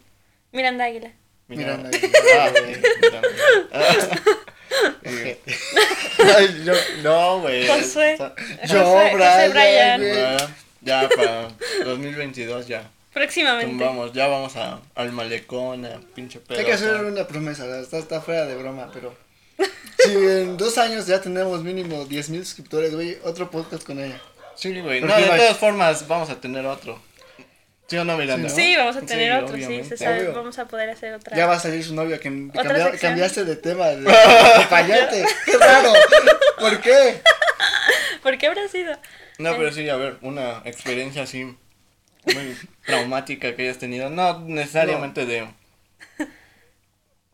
Miranda Águila. Miranda, Águila. Ah, güey, Miranda. yo, no, güey. Josué. Yo, Brian. ya, para 2022 ya. Próximamente. Vamos, ya vamos a, al malecón, a pinche pedo. Hay que hacer una promesa, está, está fuera de broma, pero si en dos años ya tenemos mínimo 10 mil suscriptores, güey, otro podcast con ella. Sí, güey. No, de todas formas, vamos a tener otro. ¿Sí o no, Miranda? Sí, vamos a tener otro, sí, se sabe, vamos a poder hacer otra. Ya va a salir su novio, que cambiaste de tema, de, de fallante. ¡Qué raro! ¿Por qué? ¿Por qué habrá sido? No, pero sí, a ver, una experiencia así muy traumática que hayas tenido. No necesariamente de,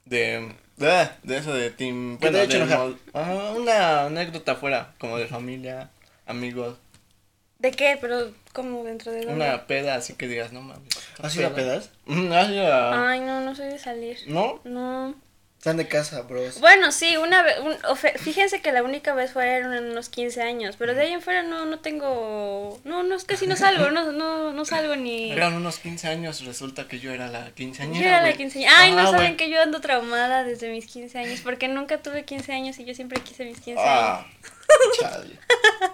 de. De, eso de team. Bueno, de hecho una anécdota fuera, como de familia, amigos. ¿De qué? Pero como dentro de dónde? Una peda, así que digas, no mames. ¿Has ido a pedas? ¿Has ido a... Ay, no, no soy de salir. ¿No? No. Están de casa, bros. Bueno, sí, una vez, fíjense que la única vez fue en unos 15 años, pero de ahí en fuera no, no tengo, no, no, es que si no salgo, no, no, no salgo ni... Eran unos 15 años, resulta que yo era la quinceañera, Yo era la quinceañera, ay, no saben que yo ando traumada desde mis 15 años, porque nunca tuve 15 años y yo siempre quise mis 15 ah, años. Chale.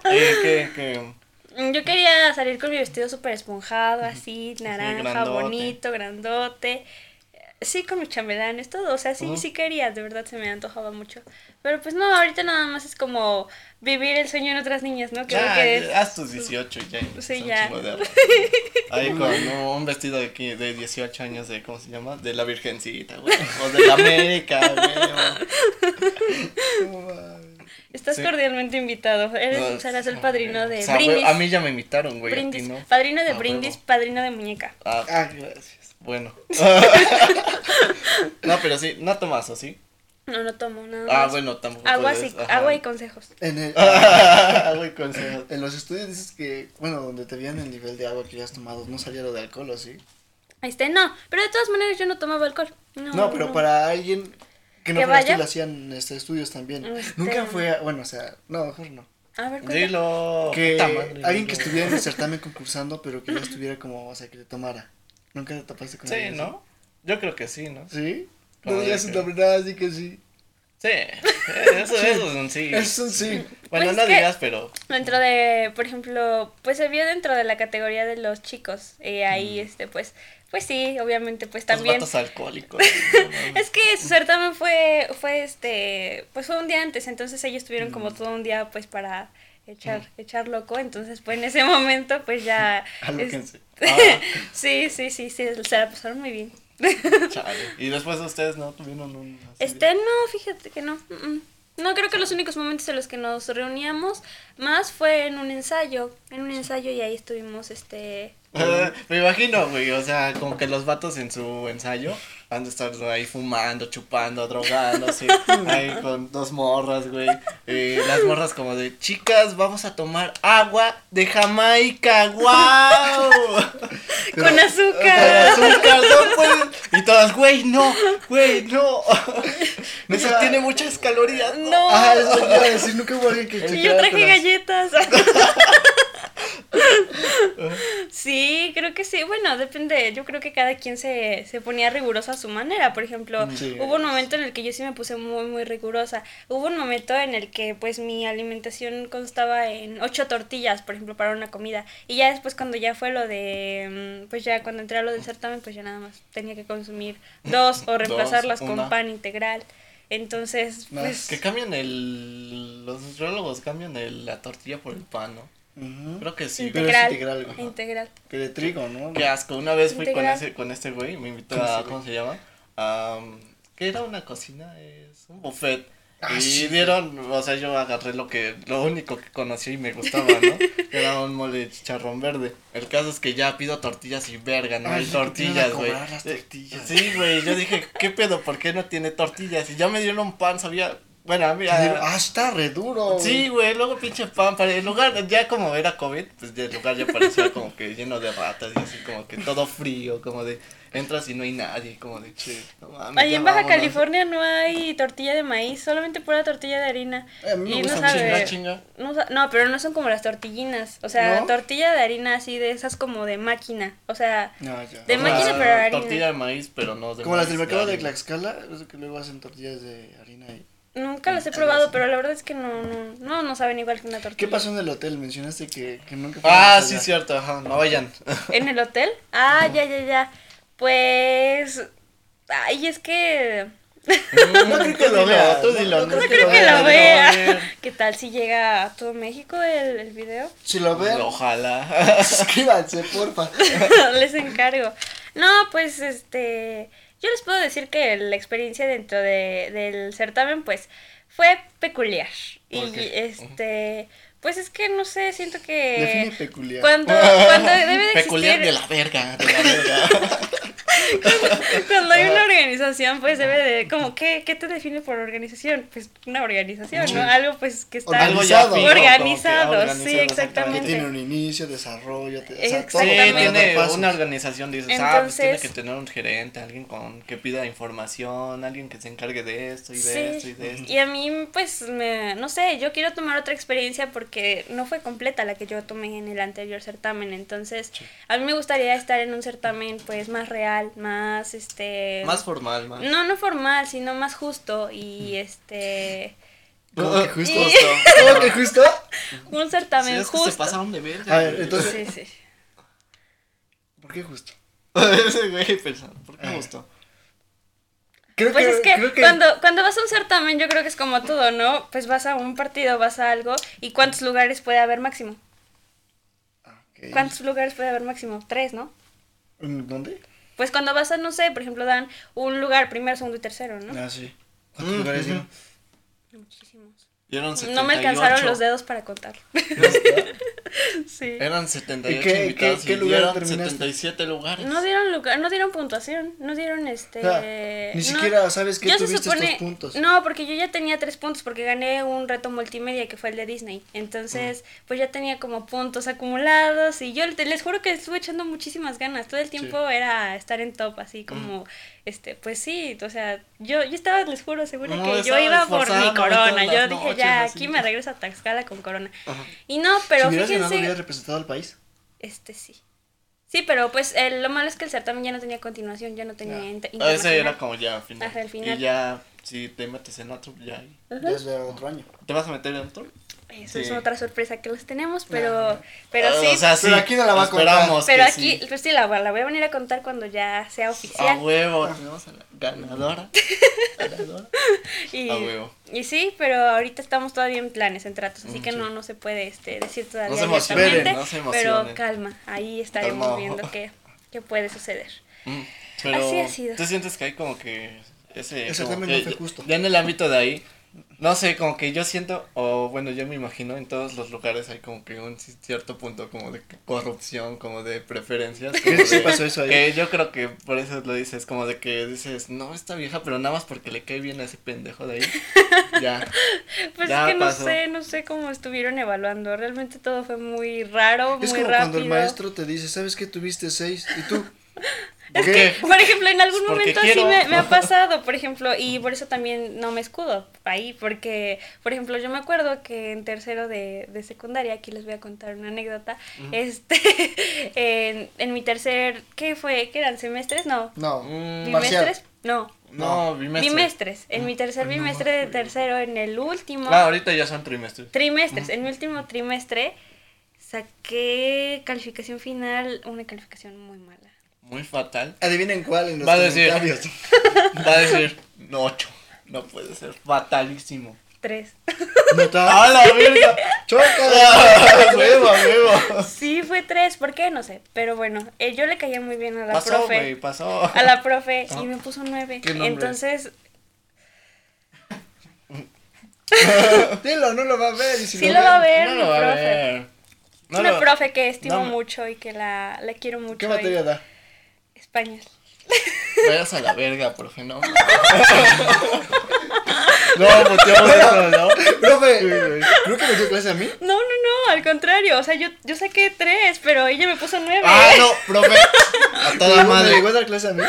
¿qué, qué, Mm, yo quería salir con mi vestido súper esponjado, así, naranja, bonito, grandote. Sí, con mis chambelanes, todo. O sea, sí, sí quería, de verdad se me antojaba mucho. Pero pues no, ahorita nada más es como vivir el sueño en otras niñas, ¿no? Creo que haz tus 18 ya. Sí, ya. Ahí con un vestido de, de 18 años de, ¿cómo se llama? De la Virgencita, güey. O de la América, güey. Estás cordialmente invitado. Eres, serás el padrino de brindis. A mí ya me invitaron, güey. Brindis. Padrino de ah, brindis, padrino de muñeca. Ah, ah gracias. Bueno. no, pero sí, no tomas, ¿o sí? No, no tomo nada. Ah, bueno, tampoco. Agua, agua y consejos. En el, agua y consejos. En los estudios dices que, bueno, donde te veían el nivel de agua que ya has tomado, no salía lo de alcohol, ¿o sí? Ahí está, no, pero de todas maneras yo no tomaba alcohol. No, pero para alguien que no fuera lo hacían este, estudios también. Este Nunca fue, bueno, o sea, no, mejor no. A ver, Dilo. Que alguien que estuviera en el certamen concursando, pero que ya estuviera como, o sea, que le tomara. ¿Nunca te tapaste con Sí, ¿no? Yo creo que sí, ¿no? ¿Sí? No digas un nombre nada, así que sí. Sí, eso, es un sí. Es un sí. Bueno, pues no digas, pero. Dentro de, por ejemplo, pues se vio dentro de la categoría de los chicos. Y ahí, mm. este, pues, pues sí, obviamente, pues también. Los alcohólicos. es que su certamen fue, fue este, pues fue un día antes, entonces ellos tuvieron como todo un día, pues, para echar, mm. echar loco, entonces, pues en ese momento, pues ya. Ah. sí, sí, sí, sí, se la pasaron muy bien. Y después ustedes no tuvieron un... Este, no, fíjate que no. No, creo que los únicos momentos en los que nos reuníamos más fue en un ensayo, en un ensayo y ahí estuvimos, este... me imagino, güey, o sea, como que los vatos en su ensayo van a estar ahí fumando, chupando, drogándose, ahí con dos morras, güey, y las morras como de, chicas, vamos a tomar agua de Jamaica, wow. con azúcar. Con azúcar, no pueden. Y todas, güey, no, güey, no. Eso tiene muchas calorías. No. Ah, eso iba a decir, nunca hubo alguien que Y yo traje galletas. Sí, creo que sí. Bueno, depende. Yo creo que cada quien se, se ponía riguroso a su manera. Por ejemplo, hubo un momento en el que yo sí me puse muy, muy rigurosa. Hubo un momento en el que pues mi alimentación constaba en ocho tortillas, por ejemplo, para una comida. Y ya después cuando ya fue lo de, mm, pues ya cuando entré a lo del certamen, pues ya nada más tenía que consumir dos o reemplazarlas con pan integral. Entonces, pues... Que cambian el... Los nutriólogos cambian el, la tortilla por el pan, ¿no? Creo que sí. Integral. integral, integral. Que de trigo, ¿no? Qué asco. Una vez fui con ese, con este güey, me invitó a, ¿cómo se llama? Um, ¿Qué era una cocina? Es un buffet. Ah, y dieron, o sea, yo agarré lo que, lo único que conocí y me gustaba, ¿no? Era un mole de chicharrón verde. El caso es que ya pido tortillas y verga, no hay tortillas, güey. Sí, güey, yo dije, ¿qué pedo? ¿Por qué no tiene tortillas? Y ya me dieron un pan, sabía, bueno, a mí. Ah, está re duro. Sí, güey, luego pinche pan. Para el lugar, ya como era COVID, pues el lugar ya parecía como que lleno de ratas y así, como que todo frío, como de. Entras y no hay nadie, como de che, no mames. Ahí en Baja California no hay tortilla de maíz, solamente pura tortilla de harina. Eh, a mí y no sabe, chinga. No, no, pero no son como las tortillinas. O sea, tortilla de harina así de esas como de máquina. O sea, de máquina pero harina. Tortilla de maíz, pero no de Como las del mercado de, de Tlaxcala, que luego hacen tortillas de harina y Nunca las he probado, pero la verdad es que no, no, no, no saben igual que una tortilla. ¿Qué pasó en el hotel? Mencionaste que, que nunca Ah, sí, cierto, ajá, no vayan. ¿En el hotel? Ah, ya, ya, ya. Pues. Ay, es que. No creo que lo vea, tú dilo. No, creo que lo vea. ¿Qué tal si llega a todo México el, el video? Si lo ven. Ojalá. Suscríbanse, porfa. Les encargo. No, pues este. Yo les puedo decir que la experiencia dentro de, del certamen, pues, fue peculiar. Y este. Pues es que no sé, siento que. Define peculiar. Cuando, cuando debe de existir. Peculiar de la verga, de la verga. cuando, hay una organización, pues debe de. Como, ¿qué, ¿Qué te define por organización? Pues una organización, ¿no? Algo pues que está organizado. Organizado, sí, exactamente. Que tiene un inicio, desarrollo. Exactamente. Sí, tiene una organización, dices, Entonces, ah, pues tiene que tener un gerente, alguien con que pida información, alguien que se encargue de esto y de esto y de esto. Y a mí, pues, me, no sé, yo quiero tomar otra experiencia porque no fue completa la que yo tomé en el anterior certamen. Entonces, a mí me gustaría estar en un certamen, pues, más real, más, este... Más formal, más. No, no formal, sino más justo y, este... ¿Cómo que justo? ¿Cómo que justo? Un certamen justo. se pasaron de verga. A ver, entonces... Sí, sí. ¿Por qué justo? Ese güey pensando, ¿por qué justo? Creo pues es que, Cuando, cuando vas a un certamen, yo creo que es como todo, ¿no? Pues vas a un partido, vas a algo, ¿y cuántos lugares puede haber máximo? Okay. ¿Cuántos lugares puede haber máximo? Tres, ¿no? ¿Dónde? Pues cuando vas a, no sé, por ejemplo, dan un lugar primero, segundo y tercero, ¿no? Ah, sí. ¿Cuántos lugares dieron? Muchísimos. No me alcanzaron los dedos para contar. sí. Eran 78 qué, invitados qué, qué y lugar dieron 77 lugares. No dieron lugar, no dieron puntuación, no dieron este... ni siquiera sabes que tuviste supone, estos puntos. No, porque yo ya tenía tres puntos porque gané un reto multimedia que fue el de Disney. Entonces, pues ya tenía como puntos acumulados y yo les juro que estuve echando muchísimas ganas. Todo el tiempo era estar en top, así como, este, pues sí, o sea, yo, yo estaba, les juro, seguro que yo iba por mi corona. Yo dije, ya, aquí me regreso a Taxcala con corona. Y no, pero si fíjense. ¿Hubieras representado al país? Este sí. Sí, pero pues el, lo malo es que el certamen ya no tenía continuación, ya no tenía yeah. Ese era como ya final. Ajá, el final. Y ya, si te metes en otro, ya. Desde otro año. ¿Te vas a meter en otro? Eso es otra sorpresa que los tenemos, pero, pero sí. pero aquí no la va a contar. Pero aquí, pues sí, la, la, voy a venir a contar cuando ya sea oficial. A huevo, tenemos a la ganadora. ganadora. y, a huevo. Y sí, pero ahorita estamos todavía en planes, en tratos, así que no, no se puede este, decir todavía. No se emocionen, no se Pero calma, ahí estaremos viendo qué, qué puede suceder. Mm, pero así ha sido. ¿Tú sientes que hay como que ese... Ese como no fue justo. Ya en el ámbito de ahí no sé, como que yo siento, o bueno, yo me imagino, en todos los lugares hay como que un cierto punto como de corrupción, como de preferencias. ¿Qué sí pasó eso ahí? Que yo creo que por eso lo dices, como de que dices, no, esta vieja, pero nada más porque le cae bien a ese pendejo de ahí. ya. Pues es que no sé, no sé cómo estuvieron evaluando. Realmente todo fue muy raro, es muy como cuando el maestro te dice, ¿sabes qué tuviste seis? Y tú, es que, por ejemplo, en algún momento sí me, ha pasado, por ejemplo, y por eso también no me escudo ahí, porque, por ejemplo, yo me acuerdo que en tercero de, de secundaria, aquí les voy a contar una anécdota, este, en, en, mi tercer, ¿qué fue? ¿Qué eran? ¿Semestres? No. No. ¿Bimestres? No. No, bimestres. Bimestres. En mi tercer bimestre de tercero, en el último. Claro, ahorita ya son trimestres. Trimestres. En mi último trimestre saqué calificación final, una calificación muy mala muy fatal. Adivinen cuál en los va a decir, va a decir, no, ocho. No puede ser fatalísimo. Tres. ¡A la verga! ¡Choca! ¡Huevo, huevo! Sí, fue tres. ¿Por qué? No sé. Pero bueno, eh, yo le caía muy bien a la pasó, profe. Wey, pasó. A la profe y me puso nueve. Entonces. Dilo, no lo va a ver. Si sí lo, lo va a ver, no mi profe. Es una profe que estimo mucho y que la, la quiero mucho. ¿Qué materia da? Español. Vayas a la verga, profe, no. No, muteamos eso, ¿no? Profe, ¿creo que me dio clase a mí? No, no, no, al contrario. O sea, yo, yo saqué tres, pero ella me puso nueve. Ah, no, profe. A toda madre. ¿Me llegó a dar clase a mí?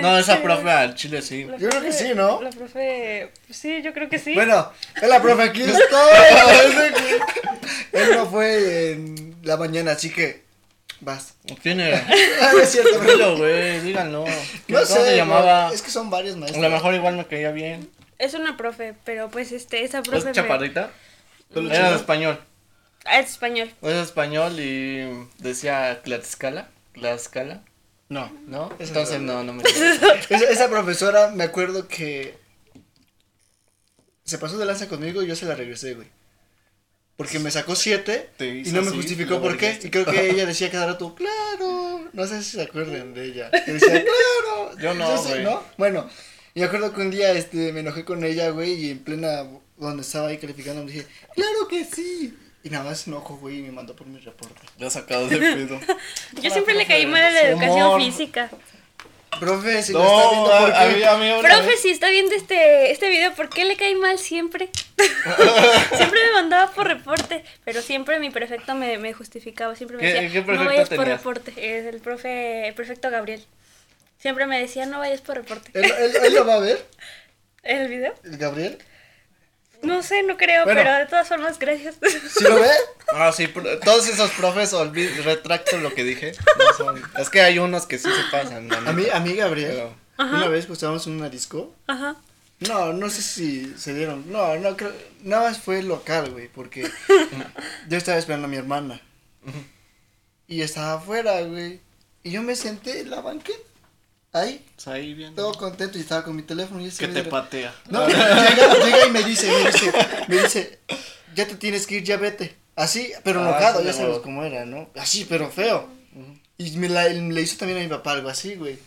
No, esa este, profe al chile sí. Yo creo que sí, ¿no? La profe, sí, yo creo que sí. Bueno, es la profe aquí estoy. Él no fue en la mañana, así que Vas. ¿Quién era? Ah, es cierto, Dilo, güey, díganlo. No sé, se llamaba? Es que son varios maestros. A lo mejor igual me caía bien. Es una profe, pero pues este, esa profe. ¿Es chaparrita? Era de español. Ah, es español. Es español y decía Tlaxcala. Tlaxcala. No. ¿No? Entonces no, no me. esa, esa profesora, me acuerdo que. Se pasó de lanza conmigo y yo se la regresé, güey. Porque me sacó siete y no me justificó por qué. Y creo que ella decía cada rato, claro. No sé si se acuerdan de ella. Que decía, claro. Yo no, güey. ¿no? Bueno, y me acuerdo que un día este, me enojé con ella, güey, y en plena, donde estaba ahí calificando, me dije, claro que sí. Y nada más enojo, güey, y me mandó por mi reporte. Ya sacado de pedo. Yo siempre le caí mal a la educación física. Profe, si lo está viendo, ¿por qué? Profe, si está viendo este, este video, ¿por qué le cae mal siempre? siempre me mandaba por reporte, pero siempre mi prefecto me, me justificaba, siempre me decía, no vayas por reporte, es el profe, el prefecto Gabriel. Siempre me decía, no vayas por reporte. ¿Él, él, lo va a ver? ¿El video? ¿El Gabriel? No sé, no creo, pero de todas formas, gracias. ¿Sí lo ve? Ah, sí, todos esos profes, retracto lo que dije. es que hay unos que sí se pasan. A mí, a mí Gabriel, una vez pues estábamos en una disco. Ajá. No, no sé si se dieron. No, no creo. Nada más fue local, güey, porque yo estaba esperando a mi hermana. Y estaba afuera, güey. Y yo me senté en la banqueta. Ahí. Ahí bien. Todo contento y estaba con mi teléfono. Y que te patea. No, llega, y me dice, me dice, me dice, ya te tienes que ir, ya vete. Así, pero ah, enojado, ya sabes cómo era, ¿no? Así, pero feo. Y me la, le hizo también a mi papá algo así, güey.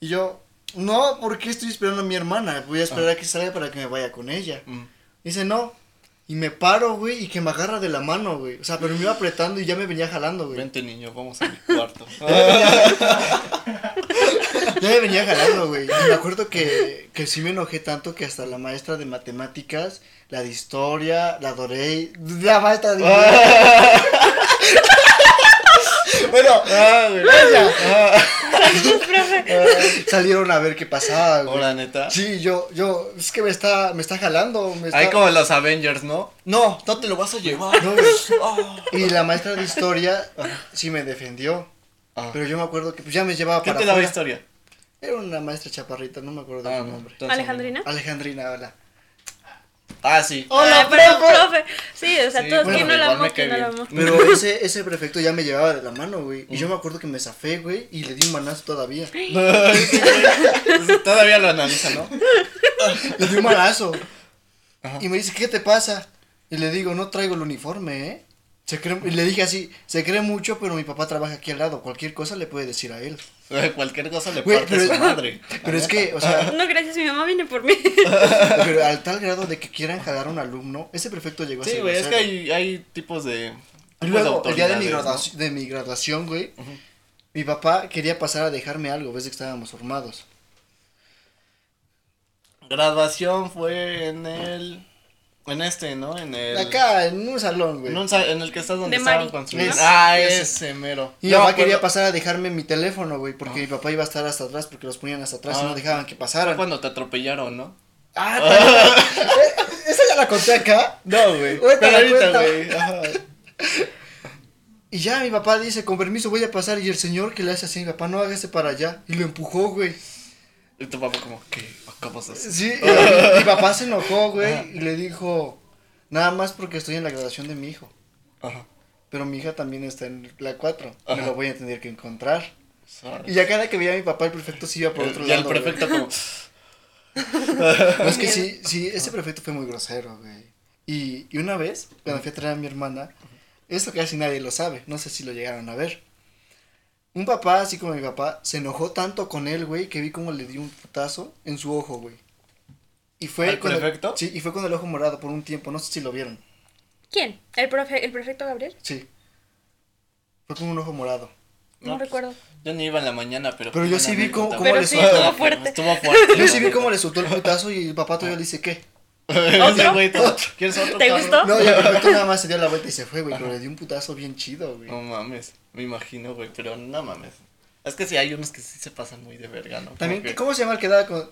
Y yo, no, ¿por qué estoy esperando a mi hermana? Voy a esperar a que salga para que me vaya con ella. Dice, no, Y me paro, güey, y que me agarra de la mano, güey. O sea, pero me iba apretando y ya me venía jalando, güey. Vente, niño, vamos a mi cuarto. ya me venía jalando, güey. Y me acuerdo que, que sí me enojé tanto que hasta la maestra de matemáticas, la de historia, la adoré. La maestra de... bueno, ah, ah. salieron a ver qué pasaba, güey. Hola, neta. Sí, yo, yo, es que me está, me está jalando. Me Ahí como los Avengers, ¿no? No, no te lo vas a llevar. Y la maestra de historia sí me defendió. Ah. Pero yo me acuerdo que pues ya me llevaba ¿Qué para. ¿Qué te daba historia? Era una maestra chaparrita, no me acuerdo de su nombre. ¿Alejandrina? Alejandrina, hola. Ah, sí. Hola, profe. Sí, o sea, todos bueno, no la amamos, no la amamos. Pero ese, ese prefecto ya me llevaba de la mano, güey. Y yo me acuerdo que me zafé, güey, y le di un manazo todavía. todavía lo analiza, ¿no? le di un manazo. Y me dice, ¿qué te pasa? Y le digo, no traigo el uniforme, ¿eh? Se cree, y le dije así, se cree mucho, pero mi papá trabaja aquí al lado. Cualquier cosa le puede decir a él. Cualquier cosa le puede decir a su madre. Pero es que, o sea. No, gracias, mi mamá viene por mí. Pero al tal grado de que quieran jalar a un alumno, ese prefecto llegó a ser. Sí, güey, es que hay, hay tipos de. y luego, el día de mi, graduación, de mi graduación, güey, mi papá quería pasar a dejarme algo, ves que estábamos formados. Graduación fue en el. En este, ¿no? En el. Acá, en un salón, güey. En, el que estás donde estaban construyendo. Ah, ese, mero. Y mi papá quería pasar a dejarme mi teléfono, güey, porque mi papá iba a estar hasta atrás, porque los ponían hasta atrás y no ah. dejaban que pasaran. Fue cuando te atropellaron, ¿no? Ah, ¿Esa ya la conté acá? No, güey. Pero ahorita, güey. Y ya mi papá dice, con permiso voy a pasar, y el señor que le hace así, mi papá, no hágase para allá. Y lo empujó, güey. Y tu papá como, ¿qué? ¿Cómo Sí, mi papá se enojó, güey, y le dijo, nada más porque estoy en la graduación de mi hijo. Ajá. Pero mi hija también está en la 4. Me lo voy a tener que encontrar. Y ya cada que veía a mi papá, el prefecto sí iba por otro lado. Y el prefecto como... no, es que sí, sí, ese prefecto fue muy grosero, güey. Y, y una vez, cuando fui a traer a mi hermana, esto casi nadie lo sabe, no sé si lo llegaron a ver. Un papá, así como mi papá, se enojó tanto con él, güey, que vi como le dio un putazo en su ojo, güey. Y fue ¿El prefecto? sí, y fue con el ojo morado por un tiempo, no sé si lo vieron. ¿Quién? ¿El, profe, el prefecto Gabriel? Sí. Fue con un ojo morado. No, recuerdo. Yo ni iba en la mañana, pero. Pero yo sí vi cómo, cómo pero le sí, Estuvo fuerte. Estuvo fuerte. Yo sí vi cómo le soltó el putazo y el papá todavía le dice, ¿qué? ¿Otro? ¿Quieres otro? ¿Te gustó? No, ya el nada más se dio la vuelta y se fue, güey. Pero le dio un putazo bien chido, güey. No mames. Me imagino, güey. Pero no mames. Es que sí, hay unos que sí se pasan muy de verga, ¿no? También, ¿cómo se llama el que daba con.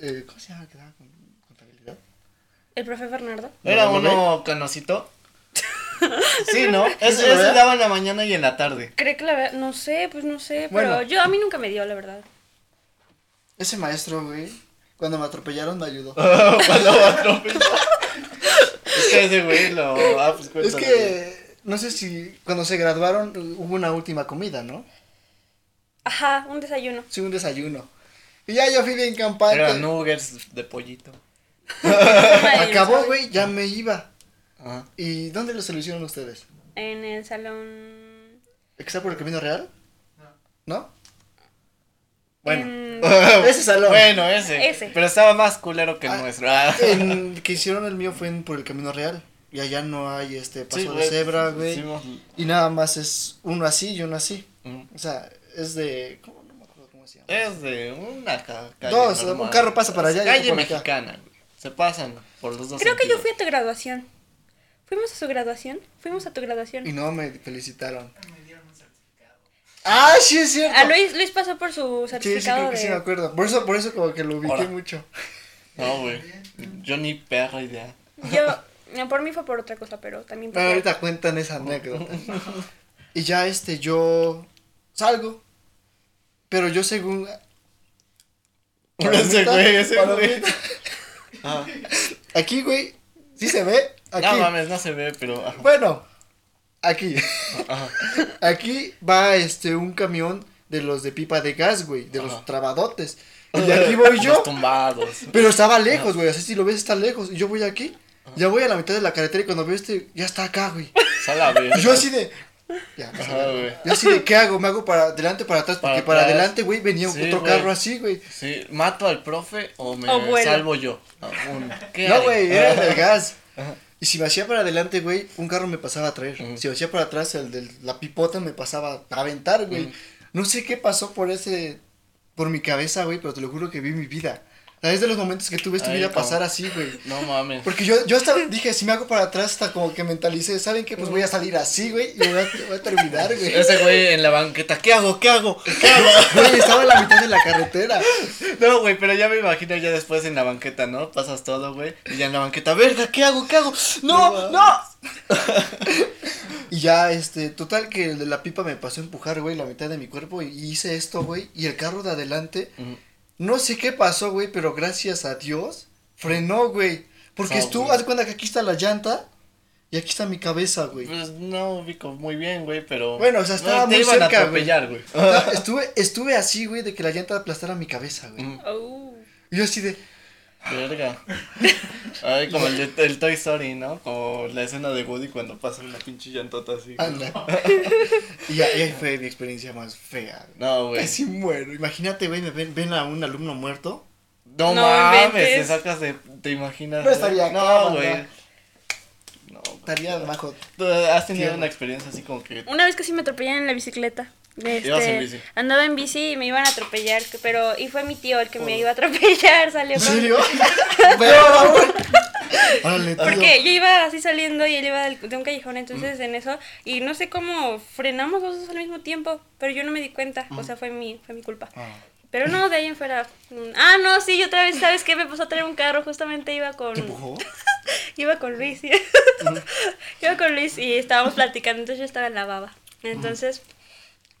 Eh, ¿Cómo se llama el que daba con contabilidad? ¿El profe Bernardo? ¿Era uno canosito? sí, ¿no? Ese, daba en la mañana y en la tarde. Creo que la No sé, pues no sé. Pero yo, a mí nunca me dio, la verdad. Ese maestro, güey, cuando me atropellaron me ayudó. cuando me atropellaron. es que ese güey lo. Ah, pues Es que. No sé si cuando se graduaron hubo una última comida, ¿no? Ajá, un desayuno. Sí, un desayuno. Y ya yo fui bien campante. Era nuggets de pollito. Acabó, güey, ya me iba. Ajá. ¿Y dónde lo solucionaron ustedes? En el salón. ¿Está por el camino real? No. ¿No? Bueno, ese salón. Bueno, ese. ese. Pero estaba más culero que el ah, nuestro. Ah. El que hicieron el mío fue en, por el camino real. Y allá no hay este paso de cebra, güey. Y nada más es uno así y uno así. O sea, es de. ¿Cómo? No me acuerdo cómo se llama. Es de una calle. Dos, un carro pasa para allá. Calle mexicana, Se pasan por los dos. Creo que yo fui a tu graduación. ¿Fuimos a su graduación? Fuimos a tu graduación. Y no me felicitaron. Me dieron un certificado. Ah, sí, es cierto. Ah, Luis, Luis pasó por su certificado. Sí, sí, sí me acuerdo. Por eso, por eso como que lo ubiqué mucho. No, güey. Yo ni perra idea. Yo, por mí fue por otra cosa, pero también. Pero ahorita cuentan esa anécdota. y ya este, yo salgo pero yo según... Ese güey, ese güey. Aquí, güey, ¿sí se ve? Aquí. No mames, no se ve, pero... Bueno, aquí. Aquí va este un camión de los de pipa de gas, güey, de los trabadotes. Y aquí voy yo. tumbados. Pero estaba lejos, güey, así si lo ves está lejos. Y yo voy aquí. Ya voy a la mitad de la carretera y cuando veo este, ya está acá, güey. Y yo así de, ya, Yo así de, ¿qué hago? ¿Me hago para adelante para atrás? Porque para, adelante, güey, venía otro carro así, güey. Sí, ¿mato al profe o me salvo yo? no, güey, era el gas. Y si me hacía para adelante, güey, un carro me pasaba a traer. Si me hacía para atrás, el de la pipota me pasaba a aventar, güey. No sé qué pasó por ese, por mi cabeza, güey, pero te lo juro que vi mi vida. Es de los momentos que tú ves tu vida pasar así, güey. No mames. Porque yo, yo hasta dije, si me hago para atrás, hasta como que mentalicé, ¿saben qué? Pues voy a salir así, güey, y voy a, voy a terminar, güey. Ese güey en la banqueta, ¿qué hago? ¿Qué hago? ¿Qué hago? Güey, estaba en la mitad de la carretera. No, güey, pero ya me imagino ya después en la banqueta, ¿no? Pasas todo, güey, y ya en la banqueta, verga, ¿qué hago? ¿Qué hago? ¡No, no! y ya, este, total que el de la pipa me pasó a empujar, güey, la mitad de mi cuerpo, y hice esto, güey, y el carro de adelante... No sé qué pasó, güey, pero gracias a Dios frenó, güey. Porque estuvo, haz cuenta que aquí está la llanta y aquí está mi cabeza, güey. Pues no ubico muy bien, güey, pero. Bueno, o sea, estaba muy iban cerca, a atropellar, güey. estuve, estuve así, güey, de que la llanta aplastara mi cabeza, güey. Mm. Oh. Y yo así de. Verga. Ay, como el, el, Toy Story, ¿no? Como la escena de Woody cuando pasa una pinche llantota así. Anda. y, ahí fue mi experiencia más fea. No, güey. Así muero. Imagínate, güey, me ven, ven a un alumno muerto. No, no mames, te sacas de. Te imaginas. No estaría No, güey. No, estaría bajo. ¿Has tenido una experiencia así como que.? Una vez que sí me atropellan en la bicicleta. Este, andaba en bici y me iban a atropellar, pero y fue mi tío el que me iba a atropellar, salió ¿En serio? Porque yo iba así saliendo y él iba de un callejón, entonces mm. en eso, y no sé cómo frenamos los dos al mismo tiempo, pero yo no me di cuenta, o sea, fue mi, fue mi culpa. Ah. Pero no, de ahí en fuera. Ah, no, sí, otra vez, ¿sabes qué? Me puso a traer un carro, justamente iba con. ¿Te iba con Luis. iba con Luis y estábamos platicando, entonces yo estaba en la baba. Entonces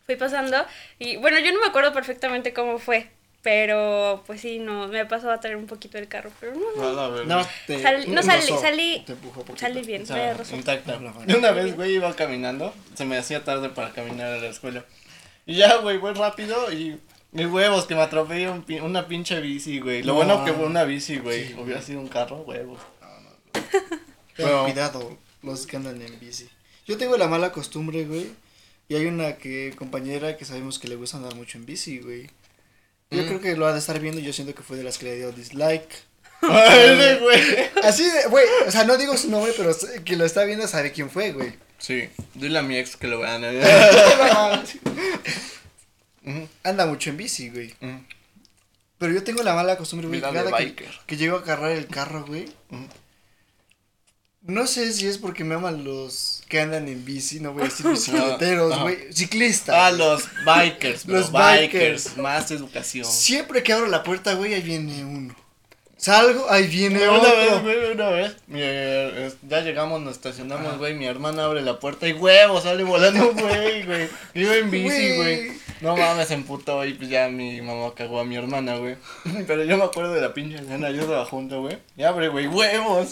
fui pasando y bueno, yo no me acuerdo perfectamente cómo fue, pero pues sí, no, me pasó a traer un poquito el carro, pero no, no, no, salí, no salí, salí, salí bien, o sea, intacta. Una vez, güey, iba caminando, se me hacía tarde para caminar a la escuela, y ya, güey, voy rápido y mis huevos, que me atropellé un, una pinche bici, güey. Lo bueno que fue una bici, güey. Hubiera sido un carro, huevos. Pero, cuidado, los que andan en bici. Yo tengo la mala costumbre, güey, y hay una que compañera que sabemos que le gusta andar mucho en bici, güey. Yo mm. creo que lo ha de estar viendo, yo siento que fue de las que le dio dislike. Así de, güey, o sea, no digo su nombre, pero que lo está viendo sabe quién fue, güey. Sí, dile a mi ex que lo vean. Anda mucho en bici, güey. Pero yo tengo la mala costumbre, güey, que, que llego a agarrar el carro, güey. No sé si es porque me aman los que andan en bici, no voy a decir bicicleteros, güey. Ciclistas. Ah, los bikers, Los bikers. Más educación. Siempre que abro la puerta, güey, ahí viene uno. Salgo, ahí viene una otro. Vez, güey, una vez, ya llegamos, nos estacionamos, güey, mi hermana abre la puerta y huevo, sale volando, güey, güey. Iba en bici, güey. No mames, emputó y pues ya mi mamá cagó a mi hermana, güey. Pero yo me acuerdo de la pinche escena, yo estaba junto, güey. Y abre, güey, huevos.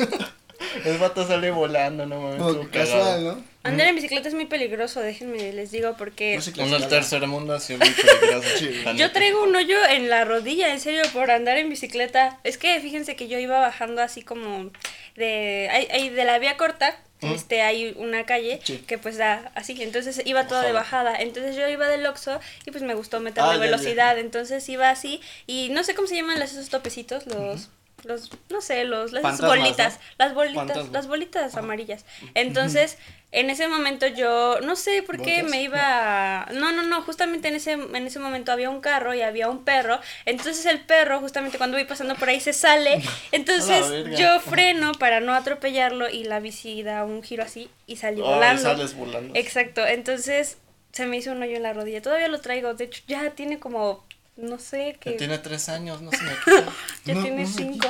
El vato sale volando, no mames. casual, ¿no? Andar en bicicleta es muy peligroso, déjenme les digo, porque... Uno el tercer mundo ha sido muy peligroso. yo traigo un hoyo en la rodilla, en serio, por andar en bicicleta. Es que fíjense que yo iba bajando así como de... Hay, de la vía corta, este hay una calle que pues da así, entonces iba todo de bajada, entonces yo iba del Oxxo y pues me gustó meterle ah, velocidad, entonces iba así y no sé cómo se llaman esos topecitos, los los, no sé, los, las bolitas, las bolitas, las bolitas amarillas. Entonces, en ese momento yo, no sé por qué me iba, no, no, no, justamente en ese, en ese momento había un carro y había un perro, entonces el perro, justamente cuando voy pasando por ahí, se sale, entonces yo freno para no atropellarlo y la bici da un giro así y salí volando. volando. Exacto, entonces se me hizo un hoyo en la rodilla, todavía lo traigo, de hecho ya tiene como no sé qué. tiene tres años, no se me quita. ya tiene cinco.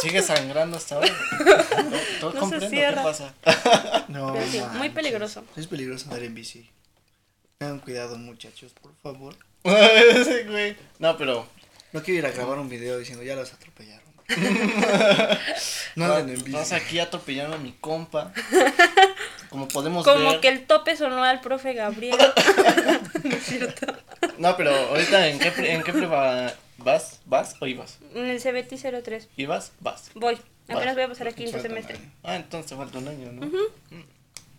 Sigue sangrando hasta ahora. No, no comprendo qué pasa. no, sí, muy peligroso. Es peligroso andar en bici. Tengan cuidado, muchachos, por favor. sí, güey. No, pero. No quiero ir a grabar un video diciendo ya los atropellaron. no anden en bici. Vas aquí atropellando a mi compa. Como podemos ver. Como que el tope sonó al profe Gabriel. ¿No es cierto? No, pero ahorita, ¿en qué, en qué prueba vas? ¿Vas o ibas? En el CBT 03. ¿Ibas? Vas. Voy. Apenas voy a pasar a quinto semestre. Ah, entonces falta un año, ¿no? Mm,